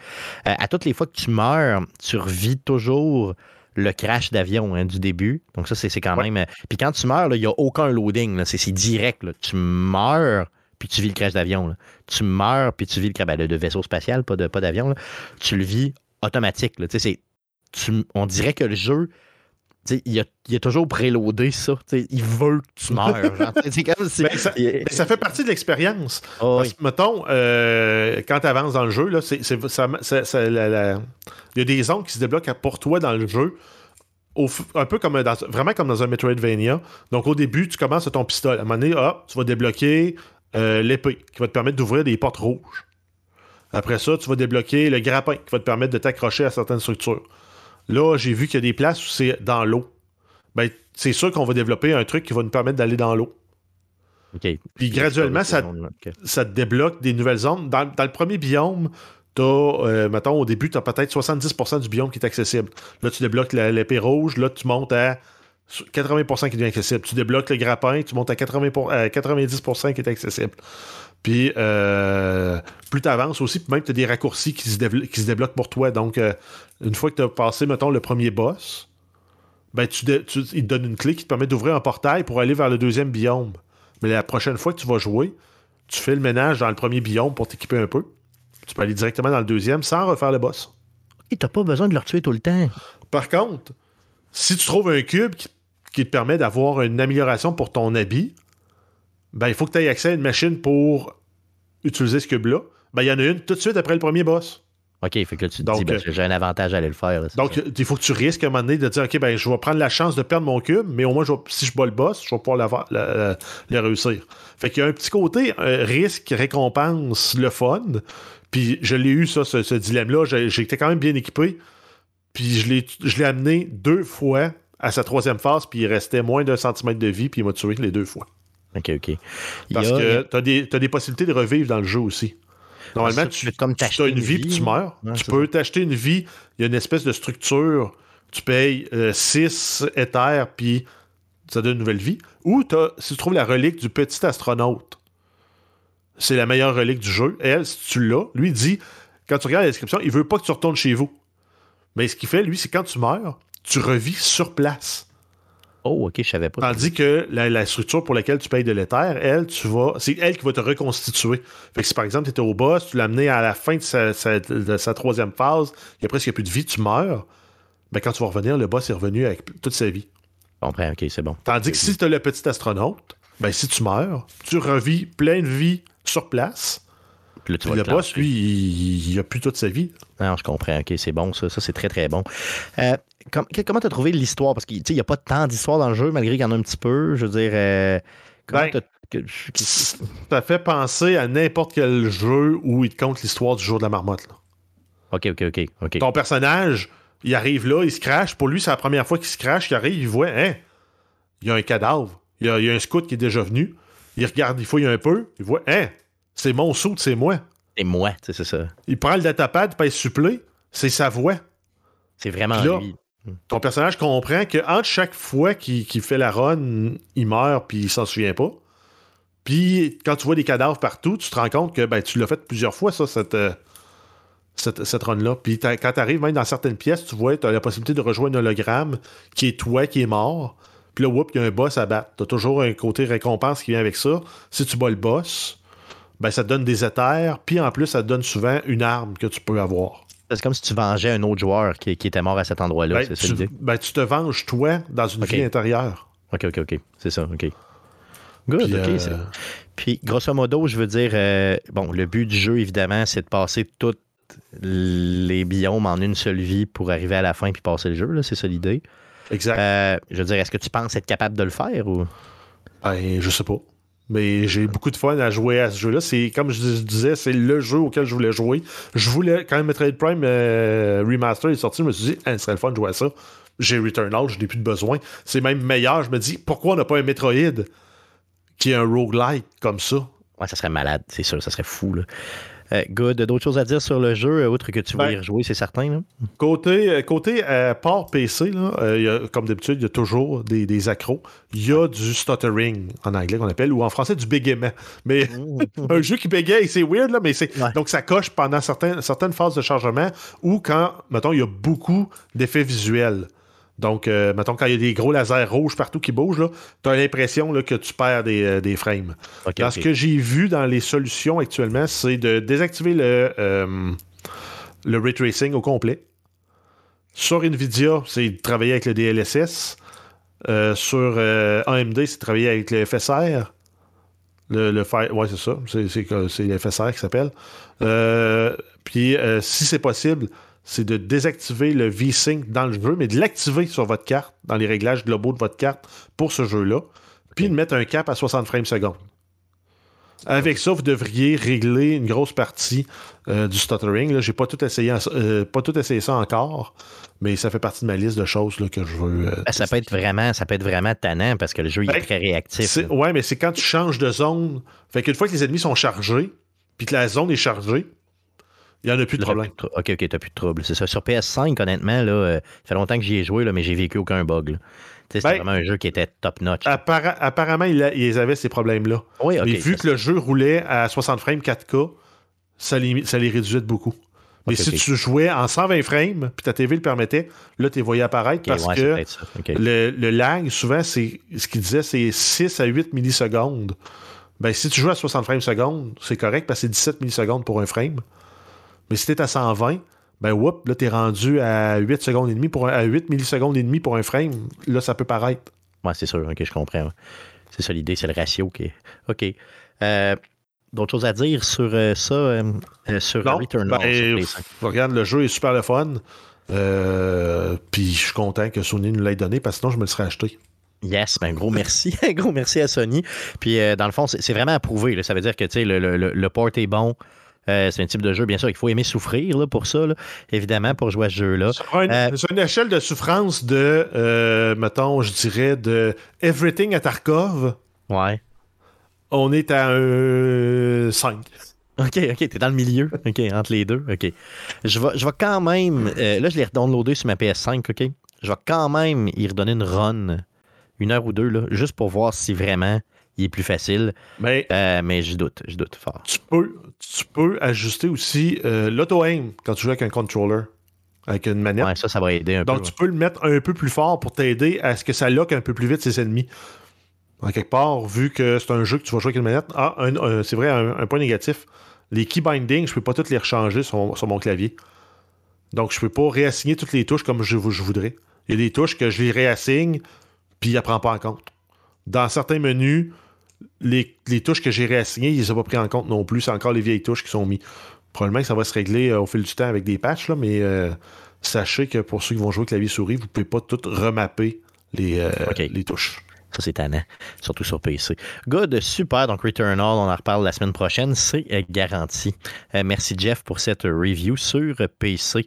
Euh, à toutes les fois que tu meurs, tu revis toujours le crash d'avion hein, du début. Donc ça, c'est quand Ouais. même... euh, Puis quand tu meurs, il n'y a aucun loading, c'est direct. là. Tu meurs, puis tu vis le crash d'avion. Tu meurs, puis tu vis le crash ben, de vaisseau spatial, pas d'avion. Tu le vis automatique. là. Tu tu- on dirait que le jeu tu il a, il a toujours préloadé ça. Il veut que tu meurs. genre. [LAUGHS] C'est comme si. Mais ça, mais ça fait partie de l'expérience. Oh, Parce oui. que, mettons, euh, quand tu avances dans le jeu, là, c'est, c'est- ça- ça- ça- la- la- il y a des zones qui se débloquent pour toi dans le jeu. au un peu comme dans, vraiment comme dans un Metroidvania. Donc au début, tu commences à ton pistolet. À un moment donné, hop, tu vas débloquer euh, l'épée qui va te permettre d'ouvrir des portes rouges. Après ça, tu vas débloquer le grappin qui va te permettre de t'accrocher à certaines structures. Là, j'ai vu qu'il y a des places où c'est dans l'eau. Ben, c'est sûr qu'on va développer un truc qui va nous permettre d'aller dans l'eau. Puis graduellement, ça, OK. ça te débloque des nouvelles zones. Dans, dans le premier biome, t'as, euh, mettons, au début, tu as peut-être 70% du biome qui est accessible. Là, tu débloques l'épée rouge, là, tu montes à 80% qui devient accessible. Tu débloques le grappin, tu montes à, 80 pour- à 90% qui est accessible. Puis, euh, plus tu avances aussi, puis même tu as des raccourcis qui se, qui se débloquent pour toi. Donc, euh, une fois que tu as passé, mettons, le premier boss, ben, tu- il te donne une clé qui te permet d'ouvrir un portail pour aller vers le deuxième biome. Mais la prochaine fois que tu vas jouer, tu fais le ménage dans le premier biome pour t'équiper un peu. Tu peux aller directement dans le deuxième sans refaire le boss. Et t'as pas besoin de le retuer tout le temps. Par contre, si tu trouves un cube qui, qui te permet d'avoir une amélioration pour ton habit, ben, il faut que tu aies accès à une machine pour utiliser ce cube-là. Ben, il y en a une tout de suite après le premier boss. OK, fait que là, tu te Donc, dis, ben, euh, j'ai un avantage à aller le faire. là, Donc, ça. il faut que tu risques à un moment donné de dire OK, ben, je vais prendre la chance de perdre mon cube, mais au moins, je vais- si je bats le boss, je vais pouvoir le réussir. Fait qu'il y a un petit côté euh, risque, récompense, le fun. Puis je l'ai eu, ça, ce, ce dilemme-là. J'étais quand même bien équipé. Puis je l'ai je l'ai amené deux fois à sa troisième phase, puis il restait moins d'un centimètre de vie, puis il m'a tué les deux fois. OK, OK. Parce a- que tu as des, des possibilités de revivre dans le jeu aussi. Normalement, ça, tu, tu peux comme tu t'acheter as une une vie, puis vie, tu meurs. tu peux t'acheter une vie. Il y a une espèce de structure. Tu payes 6 éthers, puis ça donne une nouvelle vie. Ou t'as- si tu trouves la relique du petit astronaute, c'est la meilleure relique du jeu. Elle, si tu l'as, lui dit, quand tu regardes la description, il veut pas que tu retournes chez vous. Mais ce qu'il fait, lui, c'est quand tu meurs, tu revis sur place. Oh, OK, je savais pas. Tandis que la, la structure pour laquelle tu payes de l'éther, elle, tu vas. C'est elle qui va te reconstituer. Fait que si par exemple tu étais au boss, tu l'as amené à la fin de sa, sa- de sa troisième phase, il y a presque plus de vie, tu meurs. Ben, quand tu vas revenir, le boss est revenu avec toute sa vie. Je comprends, OK, c'est bon. Tandis que si tu as le petit astronaute, ben si tu meurs, tu revis plein de vie sur place. Puis là, tu Puis vas le boss, lui, il, il a plus toute sa vie. Non, je comprends. OK, c'est bon, ça. Ça, c'est très, très bon. Euh, com- comment t'as trouvé l'histoire? Parce qu'il n'y a pas tant d'histoire dans le jeu, malgré qu'il y en a un petit peu. Je veux dire, euh, comment Ben, Ça fait penser à n'importe quel jeu où il te compte l'histoire du jour de la marmotte. là. OK, OK, OK. OK. Ton personnage, il arrive là, il se crache. Pour lui, c'est la première fois qu'il se crache. Il arrive, il voit, hein, il y a un cadavre. Il y a, il y a un scout qui est déjà venu. Il regarde, il fouille un peu. Il voit, hein, c'est mon saut, c'est moi. C'est moi, tu sais, c'est ça. Il prend le datapad, pèse supplé. C'est sa voix. C'est vraiment là, lui. Ton personnage comprend que entre chaque fois qu'il fait la run, il meurt puis il s'en souvient pas. Puis quand tu vois des cadavres partout, tu te rends compte que ben, tu l'as fait plusieurs fois, ça, cette, euh, run-là. Puis quand tu arrives même dans certaines pièces, tu vois, tu as la possibilité de rejoindre un hologramme qui est toi qui est mort. Puis là, whoop, il y a un boss à battre. Tu as toujours un côté récompense qui vient avec ça. Si tu bats le boss, ben, ça te donne des éthers. Puis en plus, ça te donne souvent une arme que tu peux avoir. C'est comme si tu vengeais un autre joueur qui, qui était mort à cet endroit-là. Ben, c'est ça tu, l'idée? ben, tu te venges, toi, dans une vie intérieure. OK, OK, OK. C'est ça, OK. Good, Puis, OK. euh, Puis, grosso modo, je veux dire, euh, bon, le but du jeu, évidemment, c'est de passer tous les biomes en une seule vie pour arriver à la fin puis passer le jeu, c'est ça l'idée. exact. Euh, je veux dire, est-ce que tu penses être capable de le faire ou? Ben, je sais pas. Mais j'ai beaucoup de fun à jouer à ce jeu-là. C'est comme je dis- je disais, c'est le jeu auquel je voulais jouer. Je voulais, quand Metroid Prime euh, Remaster est sorti, je me suis dit, Ah, ce serait le fun de jouer à ça. J'ai Returnal, je n'ai plus de besoin. C'est même meilleur. Je me dis, pourquoi on n'a pas un Metroid qui est un roguelike comme ça? Ouais, ça serait malade, c'est sûr, ça serait fou, là. Euh, good. D'autres choses à dire sur le jeu, euh, outre que tu vas Ben, y rejouer, c'est certain, là? Côté, euh, côté euh, port PC, là, euh, il y a- comme d'habitude, il y a toujours des, des accros. Il y a du stuttering en anglais qu'on appelle, ou en français du bégaiement. Mais [LAUGHS] un jeu qui bégaye, c'est weird, là, mais c'est. Ouais. Donc ça coche pendant certains, certaines phases de chargement ou quand, mettons, il y a beaucoup d'effets visuels. Donc, euh, mettons, quand il y a des gros lasers rouges partout qui bougent, tu as l'impression que tu perds des, euh, des frames. Ok, Dans ok. ce que j'ai vu dans les solutions actuellement, c'est de désactiver le, euh, le ray tracing au complet. Sur Nvidia, c'est de travailler avec le DLSS. Euh, sur euh, AMD, c'est de travailler avec le FSR. Le, le Fire- ouais, c'est ça. C'est, le FSR qui s'appelle. Puis, si c'est possible, c'est de désactiver le V-Sync dans le jeu, mais de l'activer sur votre carte, dans les réglages globaux de votre carte pour ce jeu-là. Puis de mettre un cap à 60 frames secondes. Avec ça, vous devriez régler une grosse partie euh, du stuttering. Là, j'ai pas tout essayé, en- euh, pas tout essayé ça encore, mais ça fait partie de ma liste de choses là, que je veux. euh, Ben, ça peut être vraiment, ça peut être vraiment tannant parce que le jeu il est Ben, très réactif. ouais, mais c'est quand tu changes de zone. Fait qu'une fois que les ennemis sont chargés, puis que la zone est chargée, il n'y en a plus de problème. plus de trou- OK, OK, t'as plus de trouble. C'est ça. Sur PS5, honnêtement, là, euh, ça fait longtemps que j'y ai joué, là, mais j'ai vécu aucun bug. C'était Ben, vraiment un jeu qui était top-notch. Appara- apparemment, ils, avaient ces problèmes-là. oui, mais vu que le jeu roulait à 60 frames 4K, ça les, ça les réduisait de beaucoup. Mais si tu jouais en 120 frames, puis ta TV le permettait, là, tu les voyais apparaître parce ouais, que le lag, souvent, c'est ce qu'il disait, c'est 6 à 8 millisecondes. Ben, si tu joues à 60 frames secondes, c'est correct parce que c'est 17 millisecondes pour un frame. Mais si t'es à 120, ben, whoop, là, t'es rendu à 8 secondes et demie pour un- à 8 millisecondes et demi pour un frame. Là, ça peut paraître. Ouais, c'est sûr. OK, je comprends. C'est ça l'idée, c'est le ratio qui est. OK. Euh, D'autres choses à dire sur euh, ça, euh, sur Non, Returnal? ben, sur pff, PS5? regarde, le jeu est super le fun. Puis je suis content que Sony nous l'ait donné parce que sinon, je me le serais acheté. Yes, ben gros merci. [LAUGHS] gros merci à Sony. Puis dans le fond, c'est vraiment approuvé. là. Ça veut dire que tu le, le- le port est bon. Euh, c'est un type de jeu, bien sûr, il faut aimer souffrir là, pour ça, là, évidemment, pour jouer à ce jeu-là. Sur, un- Euh, sur une échelle de souffrance de, euh, mettons, je dirais, de Everything à Tarkov, Ouais. on est à un 5. OK, OK, t'es dans le milieu. OK, entre les deux. OK. Je vais, je vais quand même. là, je l'ai redownloadé sur ma PS5, OK? Je vais quand même y redonner une run, une heure ou deux, là, juste pour voir si vraiment il est plus facile. Mais Euh, mais je doute, je doute fort. tu peux, tu peux ajuster aussi euh, l'auto-aim quand tu joues avec un controller, avec une manette. Ouais, ça, ça va aider un Donc, peu. tu peux le mettre un peu plus fort pour t'aider à ce que ça lock un peu plus vite ses ennemis. En quelque part, vu que c'est un jeu que tu vas jouer avec une manette, ah, un- un- c'est vrai, un, un point négatif. Les key bindings, je peux pas toutes les rechanger sur, mon- sur mon clavier. Donc, je peux pas réassigner toutes les touches comme je, je voudrais. Il y a des touches que je les réassigne, puis il ne prend pas en compte. Dans certains menus, les, les touches que j'ai réassignées, ils ne les ont pas pris en compte non plus. C'est encore les vieilles touches qui sont mises. Probablement que ça va se régler euh, au fil du temps avec des patchs, là, mais euh, sachez que pour ceux qui vont jouer clavier-souris, vous ne pouvez pas tout remapper les, euh, les touches. Ça, c'est tannant, surtout sur PC. Good, super. Donc, Returnal, on en reparle la semaine prochaine. C'est garanti. Merci, Jeff, pour cette review sur PC.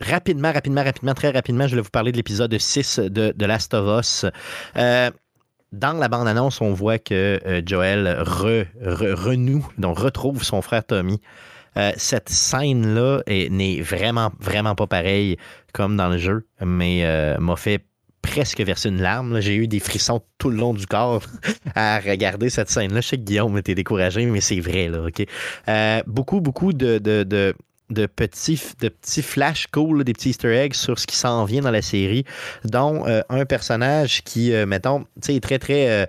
Rapidement, rapidement, rapidement, très rapidement, je vais vous parler de l'épisode 6 de, de Last of Us. Dans la bande-annonce, on voit que euh, Joel re- re- renoue, donc retrouve son frère Tommy. Euh, cette scène-là est- n'est vraiment, vraiment pas pareille comme dans le jeu, mais euh, m'a fait presque verser une larme. J'ai eu des frissons tout le long du corps [LAUGHS] à regarder cette scène-là. Je sais que Guillaume était découragé, mais c'est vrai, là, beaucoup, beaucoup de, de petits, de petits flash cool, des petits easter eggs sur ce qui s'en vient dans la série, dont euh, un personnage qui, euh, mettons, tu sais, est très, très... euh,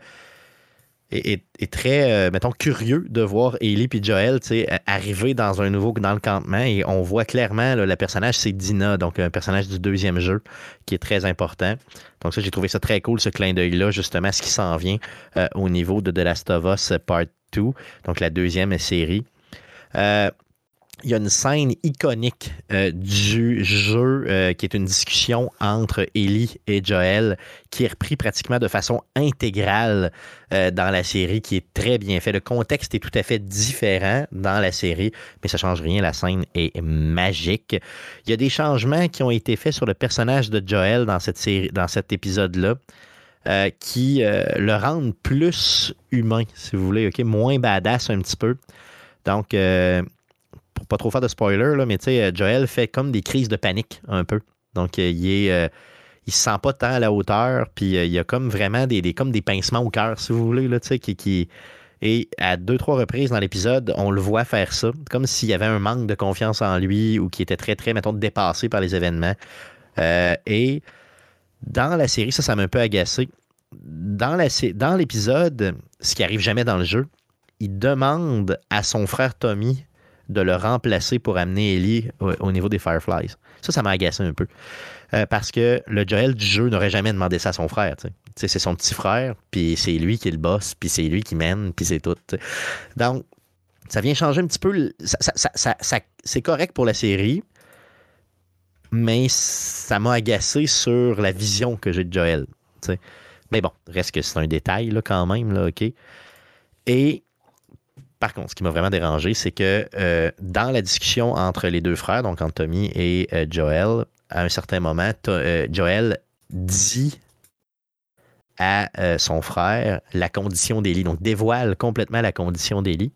est, très, mettons, curieux de voir Ellie et Joel arriver dans un nouveau dans le campement et on voit clairement le personnage, c'est Dina, donc un personnage du deuxième jeu qui est très important. Donc ça, j'ai trouvé ça très cool, ce clin d'œil-là, justement, ce qui s'en vient au niveau de The Last of Us Part 2, donc la deuxième série. Euh, il y a une scène iconique euh, du jeu euh, qui est une discussion entre Ellie et Joel qui est repris pratiquement de façon intégrale euh, dans la série, qui est très bien fait. Le contexte est tout à fait différent dans la série, mais ça change rien. La scène est magique. Il y a des changements qui ont été faits sur le personnage de Joel dans cette série, dans cet épisode-là. qui le rendent plus humain, si vous voulez, ok, moins badass un petit peu. Donc, pour pas trop faire de spoiler, là, mais tu sais, euh, Joel fait comme des crises de panique un peu. Donc, euh, il est. euh, il se sent pas tant à la hauteur, puis il y a comme vraiment des, des- comme des pincements au cœur, si vous voulez, là, tu sais, qui, qui- Et à deux, trois reprises dans l'épisode, on le voit faire ça, comme s'il y avait un manque de confiance en lui ou qui était très, très, mettons, dépassé par les événements. Et dans la série, ça, ça m'a un peu agacé. Dans dans l'épisode, ce qui arrive jamais dans le jeu, il demande à son frère Tommy de le remplacer pour amener Ellie au, au niveau des Fireflies. Ça, ça m'a agacé un peu. Euh, parce que le Joel du jeu n'aurait jamais demandé ça à son frère. c'est son petit frère, puis c'est lui qui est le boss, puis c'est lui qui mène, puis c'est tout. Donc, ça vient changer un petit peu. c'est correct pour la série, mais ça m'a agacé sur la vision que j'ai de Joel. Mais bon, reste que c'est un détail là, quand même, là, OK? Et par contre, ce qui m'a vraiment dérangé, c'est que euh, dans la discussion entre les deux frères, donc entre Tommy et euh, Joel, à un certain moment, euh, Joel dit à son frère la condition d'Ellie, donc dévoile complètement la condition d'Ellie.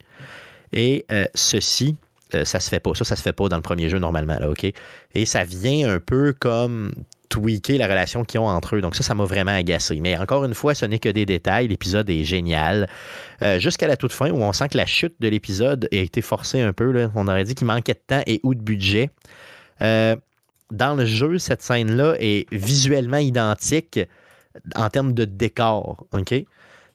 Et ceci, ça se fait pas. Ça, ça se fait pas dans le premier jeu normalement, là, OK? Et ça vient un peu comme tweaker la relation qu'ils ont entre eux. Donc ça, ça m'a vraiment agacé. Mais encore une fois, ce n'est que des détails. L'épisode est génial. Euh, Jusqu'à la toute fin, où on sent que la chute de l'épisode a été forcée un peu. On aurait dit qu'il manquait de temps et ou de budget. Euh, dans le jeu, cette scène-là est visuellement identique en termes de décor. OK?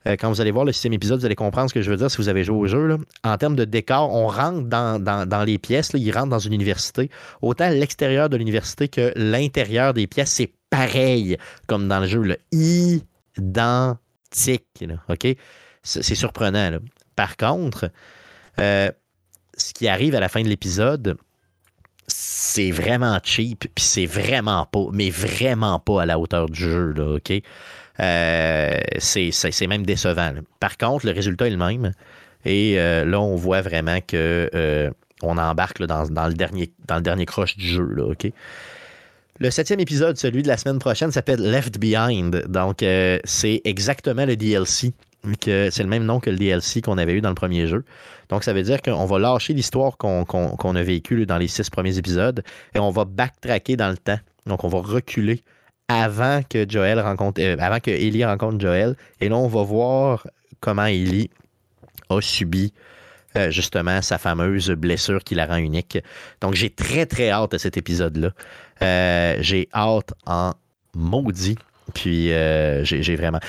Euh, quand vous allez voir le sixième épisode, vous allez comprendre ce que je veux dire si vous avez joué au jeu. En termes de décor, on rentre dans, dans- les pièces, là, ils rentrent dans une université. Autant l'extérieur de l'université que l'intérieur des pièces, c'est pareil comme dans le jeu. Identique. OK? C'est surprenant. Par contre, euh, ce qui arrive à la fin de l'épisode, c'est vraiment cheap, puis c'est vraiment pas, mais vraiment pas à la hauteur du jeu, là, OK? Euh, c'est même décevant. Par contre, le résultat est le même. Et euh, là, on voit vraiment que euh, on embarque dans, le dernier, dans du jeu, là? Le septième épisode, celui de la semaine prochaine, s'appelle Left Behind. Donc, c'est exactement le DLC. C'est le même nom que le DLC qu'on avait eu dans le premier jeu. Donc, ça veut dire qu'on va lâcher l'histoire qu'on a vécue dans les six premiers épisodes et on va backtracker dans le temps. Donc, on va reculer avant que Joel rencontre, euh, Ellie rencontre Joel. Et là, on va voir comment Ellie a subi euh, justement sa fameuse blessure qui la rend unique. Donc, j'ai très, très hâte à cet épisode-là. Euh, j'ai hâte en maudit. Puis, j'ai vraiment.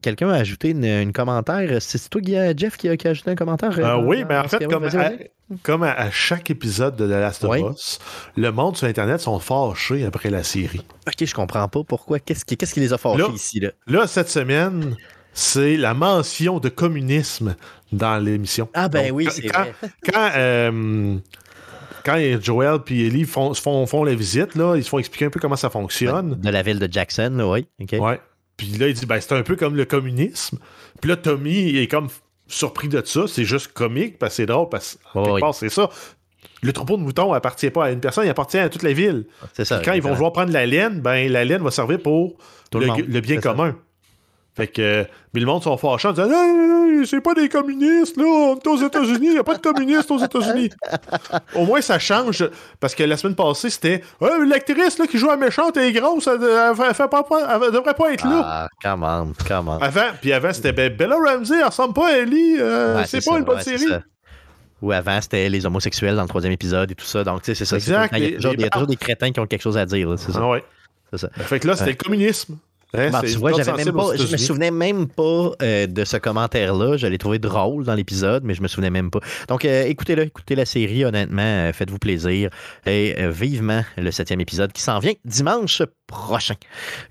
Euh, Quelqu'un a ajouté une, une commentaire. C'est toi, Guy- Jeff, qui a, qui a ajouté un commentaire? Euh, euh, oui, mais en fait, comme, à, vas-y. comme à, à chaque épisode de The Last of Oui. Us, le monde sur Internet sont fâchés après la série. Ok, je comprends pas pourquoi. Qu'est-ce qui, les a fâchés Là- ici? Là? Là, cette semaine, c'est la mention de communisme dans l'émission. Ah, ben Donc, oui, c'est vrai. [LAUGHS] Quand, euh, quand Joel et Ellie font, font, font la visite, là, ils se font expliquer un peu comment ça fonctionne. De la ville de Jackson, là, oui. ok. Ouais. Puis là, il dit, ben, c'est un peu comme le communisme. Puis là, Tommy est comme surpris de ça. C'est juste comique, parce que c'est drôle, parce que Oh, oui. part, c'est ça. Le troupeau de moutons appartient pas à une personne, il appartient à toute la ville. C'est ça. Puis quand ils vont vouloir prendre la laine, ben, la laine va servir pour Tout le, le monde. le bien ça. Fait que, mais le monde sont fâchés en disant hey, c'est pas des communistes, là, on est aux États-Unis, il n'y a pas de communistes aux États-Unis. [LAUGHS] Au moins, ça change, parce que la semaine passée, c'était hey, l'actrice là, qui joue à méchante et est grosse, elle, elle devrait pas être là. Ah, come on, come on. Avant, puis avant, c'était ben, Bella Ramsey, elle ressemble pas à Ellie, euh, Ouais, c'est pas ça, une bonne ouais, série. Ou avant, c'était les homosexuels dans le troisième épisode et tout ça. Donc, tu sais, c'est ça. Exact, Il y a toujours, les- des crétins qui ont quelque chose à dire. là, C'est ça. Ah ouais. c'est ça. Fait que là, c'était Ouais. le communisme. Hein, Bon, tu vois, même pas, je me souvenais même pas euh, de ce commentaire-là. Je l'ai trouvé drôle dans l'épisode, mais je me souvenais même pas. Donc, euh, écoutez-le, écoutez la série, honnêtement, euh, faites-vous plaisir. Et vivement le septième épisode qui s'en vient dimanche prochain.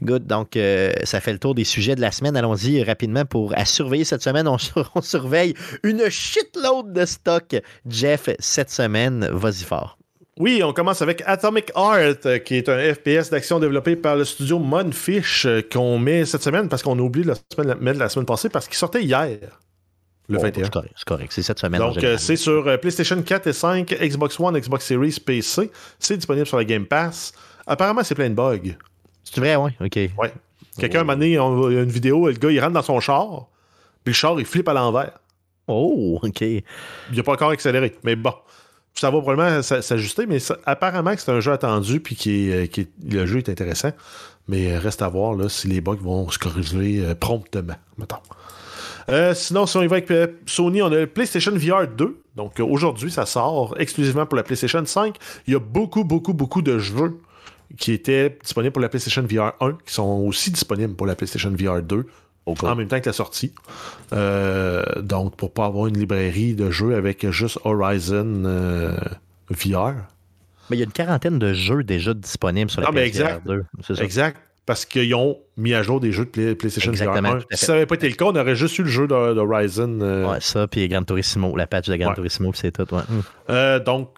Good. Donc, ça fait le tour des sujets de la semaine. Allons-y rapidement pour à surveiller cette semaine. On [LAUGHS] surveille une shitload de stock. Jeff, cette semaine, vas-y fort. Oui, on commence avec Atomic Heart, euh, qui est un FPS d'action développé par le studio Monfish, euh, qu'on met cette semaine parce qu'on a oublié de la semaine, mettre la semaine passée parce qu'il sortait hier, le Bon, 21. C'est correct, c'est cette semaine. Donc, euh, c'est sur PlayStation 4 et 5, Xbox One, Xbox Series, PC. C'est disponible sur la Game Pass. Apparemment, c'est plein de bugs. C'est vrai, oui. OK. Ouais. Quelqu'un m'a donné une vidéo, le gars, il rentre dans son char, puis le char, il flippe à l'envers. Oh, OK. Il n'a pas encore accéléré. Mais bon, ça va probablement s'ajuster, mais apparemment que c'est un jeu attendu, puis qui est, euh, le jeu est intéressant. Mais euh, reste à voir là, si les bugs vont se corriger euh, promptement, mettons. Sinon, si on y va avec Sony, on a le PlayStation VR 2. Donc aujourd'hui, ça sort exclusivement pour la PlayStation 5. Il y a beaucoup, beaucoup, beaucoup de jeux qui étaient disponibles pour la PlayStation VR 1, qui sont aussi disponibles pour la PlayStation VR 2 en même temps que la sortie. Euh, donc, pour pas avoir une librairie de jeux avec juste Horizon euh, VR. Mais il y a une quarantaine de jeux déjà disponibles sur la Non, mais PSVR exact. 2. C'est ça. Exact. Parce qu'ils ont mis à jour des jeux de Play- PlayStation Exactement, VR 1. tout à fait. Si ça n'avait pas été le cas, on aurait juste eu le jeu d'Ho- d'Horizon. euh, Ouais, ça, puis Gran Turismo, la patch de Gran Ouais. Turismo, puis c'est tout. Ouais. Euh, donc,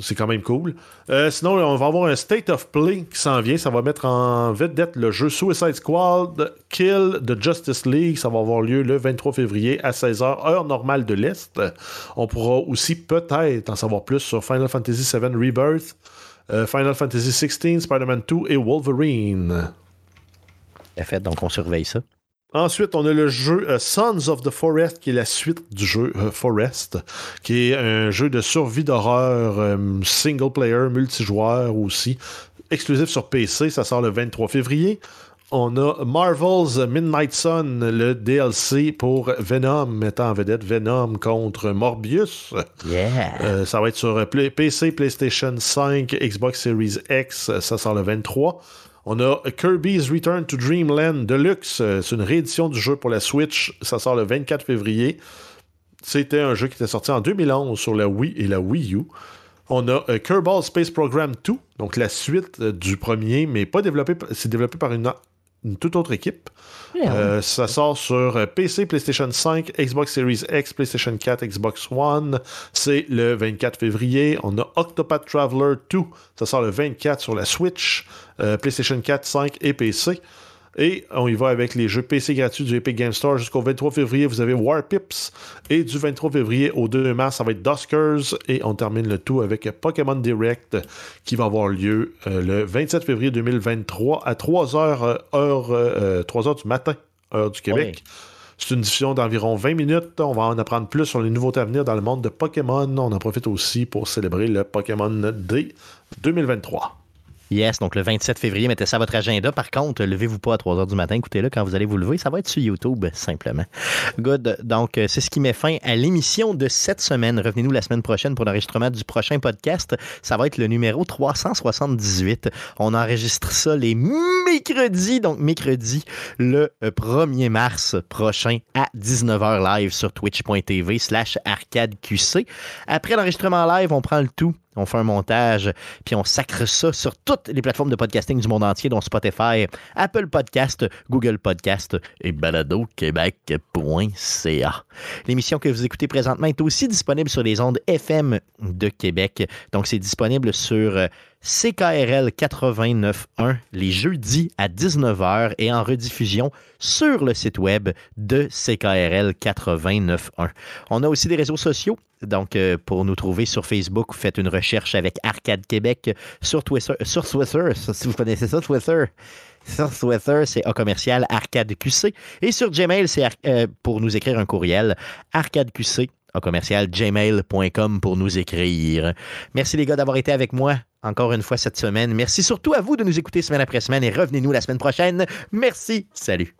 c'est quand même cool. Euh, sinon, on va avoir un State of Play qui s'en vient. Ça va mettre en vedette le jeu Suicide Squad Kill de Justice League. Ça va avoir lieu le 23 février à 16h, heure normale de l'Est. On pourra aussi peut-être en savoir plus sur Final Fantasy VII Rebirth, euh, Final Fantasy XVI, Spider-Man 2 et Wolverine. Fait, donc on surveille ça. Ensuite, on a le jeu euh, Sons of the Forest, qui est la suite du jeu euh, Forest, qui est un jeu de survie d'horreur euh, single player, multijoueur aussi, exclusif sur PC. Ça sort le 23 février. On a Marvel's Midnight Sun, le DLC pour Venom, mettant en vedette Venom contre Morbius. Yeah! Euh, ça va être sur Play- PC, PlayStation 5, Xbox Series X. Ça sort le 23. On a Kirby's Return to Dreamland Deluxe. euh, C'est une réédition du jeu pour la Switch. Ça sort le 24 février. C'était un jeu qui était sorti en 2011 sur la Wii et la Wii U. On a euh, Kerbal Space Program 2, donc la suite euh, du premier, mais pas développé, c'est développé par une, une toute autre équipe. Euh, ça sort sur euh, PC, PlayStation 5, Xbox Series X, PlayStation 4, Xbox One. C'est le 24 février. On a Octopath Traveler 2. Ça sort le 24 sur la Switch, euh, PlayStation 4, 5 et PC. Et on y va avec les jeux PC gratuits du Epic Game Store jusqu'au 23 février. Vous avez War Pips. Et du 23 février au 2 mars, ça va être Duskers. Et on termine le tout avec Pokémon Direct qui va avoir lieu euh, le 27 février 2023 à 3h, heure, euh, 3 heures du matin, heure du Québec. C'est une diffusion d'environ 20 minutes. On va en apprendre plus sur les nouveautés à venir dans le monde de Pokémon. On en profite aussi pour célébrer le Pokémon Day 2023. Yes, donc le 27 février, mettez ça à votre agenda. Par contre, levez-vous pas à 3 h du matin. Écoutez-le quand vous allez vous lever. Ça va être sur YouTube, simplement. Good. Donc, euh, c'est ce qui met fin à l'émission de cette semaine. Revenez-nous la semaine prochaine pour l'enregistrement du prochain podcast. Ça va être le numéro 378. On enregistre ça les mercredis. Donc, mercredi, le euh, 1er mars prochain à 19h live sur twitch.tv slash arcadeqc. Après l'enregistrement live, on prend le tout on fait un montage, puis on sacre ça sur toutes les plateformes de podcasting du monde entier, dont Spotify, Apple Podcast, Google Podcast et baladoquebec.ca. L'émission que vous écoutez présentement est aussi disponible sur les ondes FM de Québec. Donc, c'est disponible sur euh, CKRL 89.1 les jeudis à 19h et en rediffusion sur le site web de CKRL 89.1. On a aussi des réseaux sociaux. Donc, euh, pour nous trouver sur Facebook, faites une recherche avec Arcade Québec sur Twitter. Sur Twitter, si vous connaissez ça, Twitter. Sur Twitter, c'est A commercial ArcadeQC. Et sur Gmail, c'est euh, pour nous écrire un courriel ArcadeQC commercial gmail.com pour nous écrire. Merci les gars d'avoir été avec moi encore une fois cette semaine. Merci surtout à vous de nous écouter semaine après semaine et revenez-nous la semaine prochaine. Merci. Salut.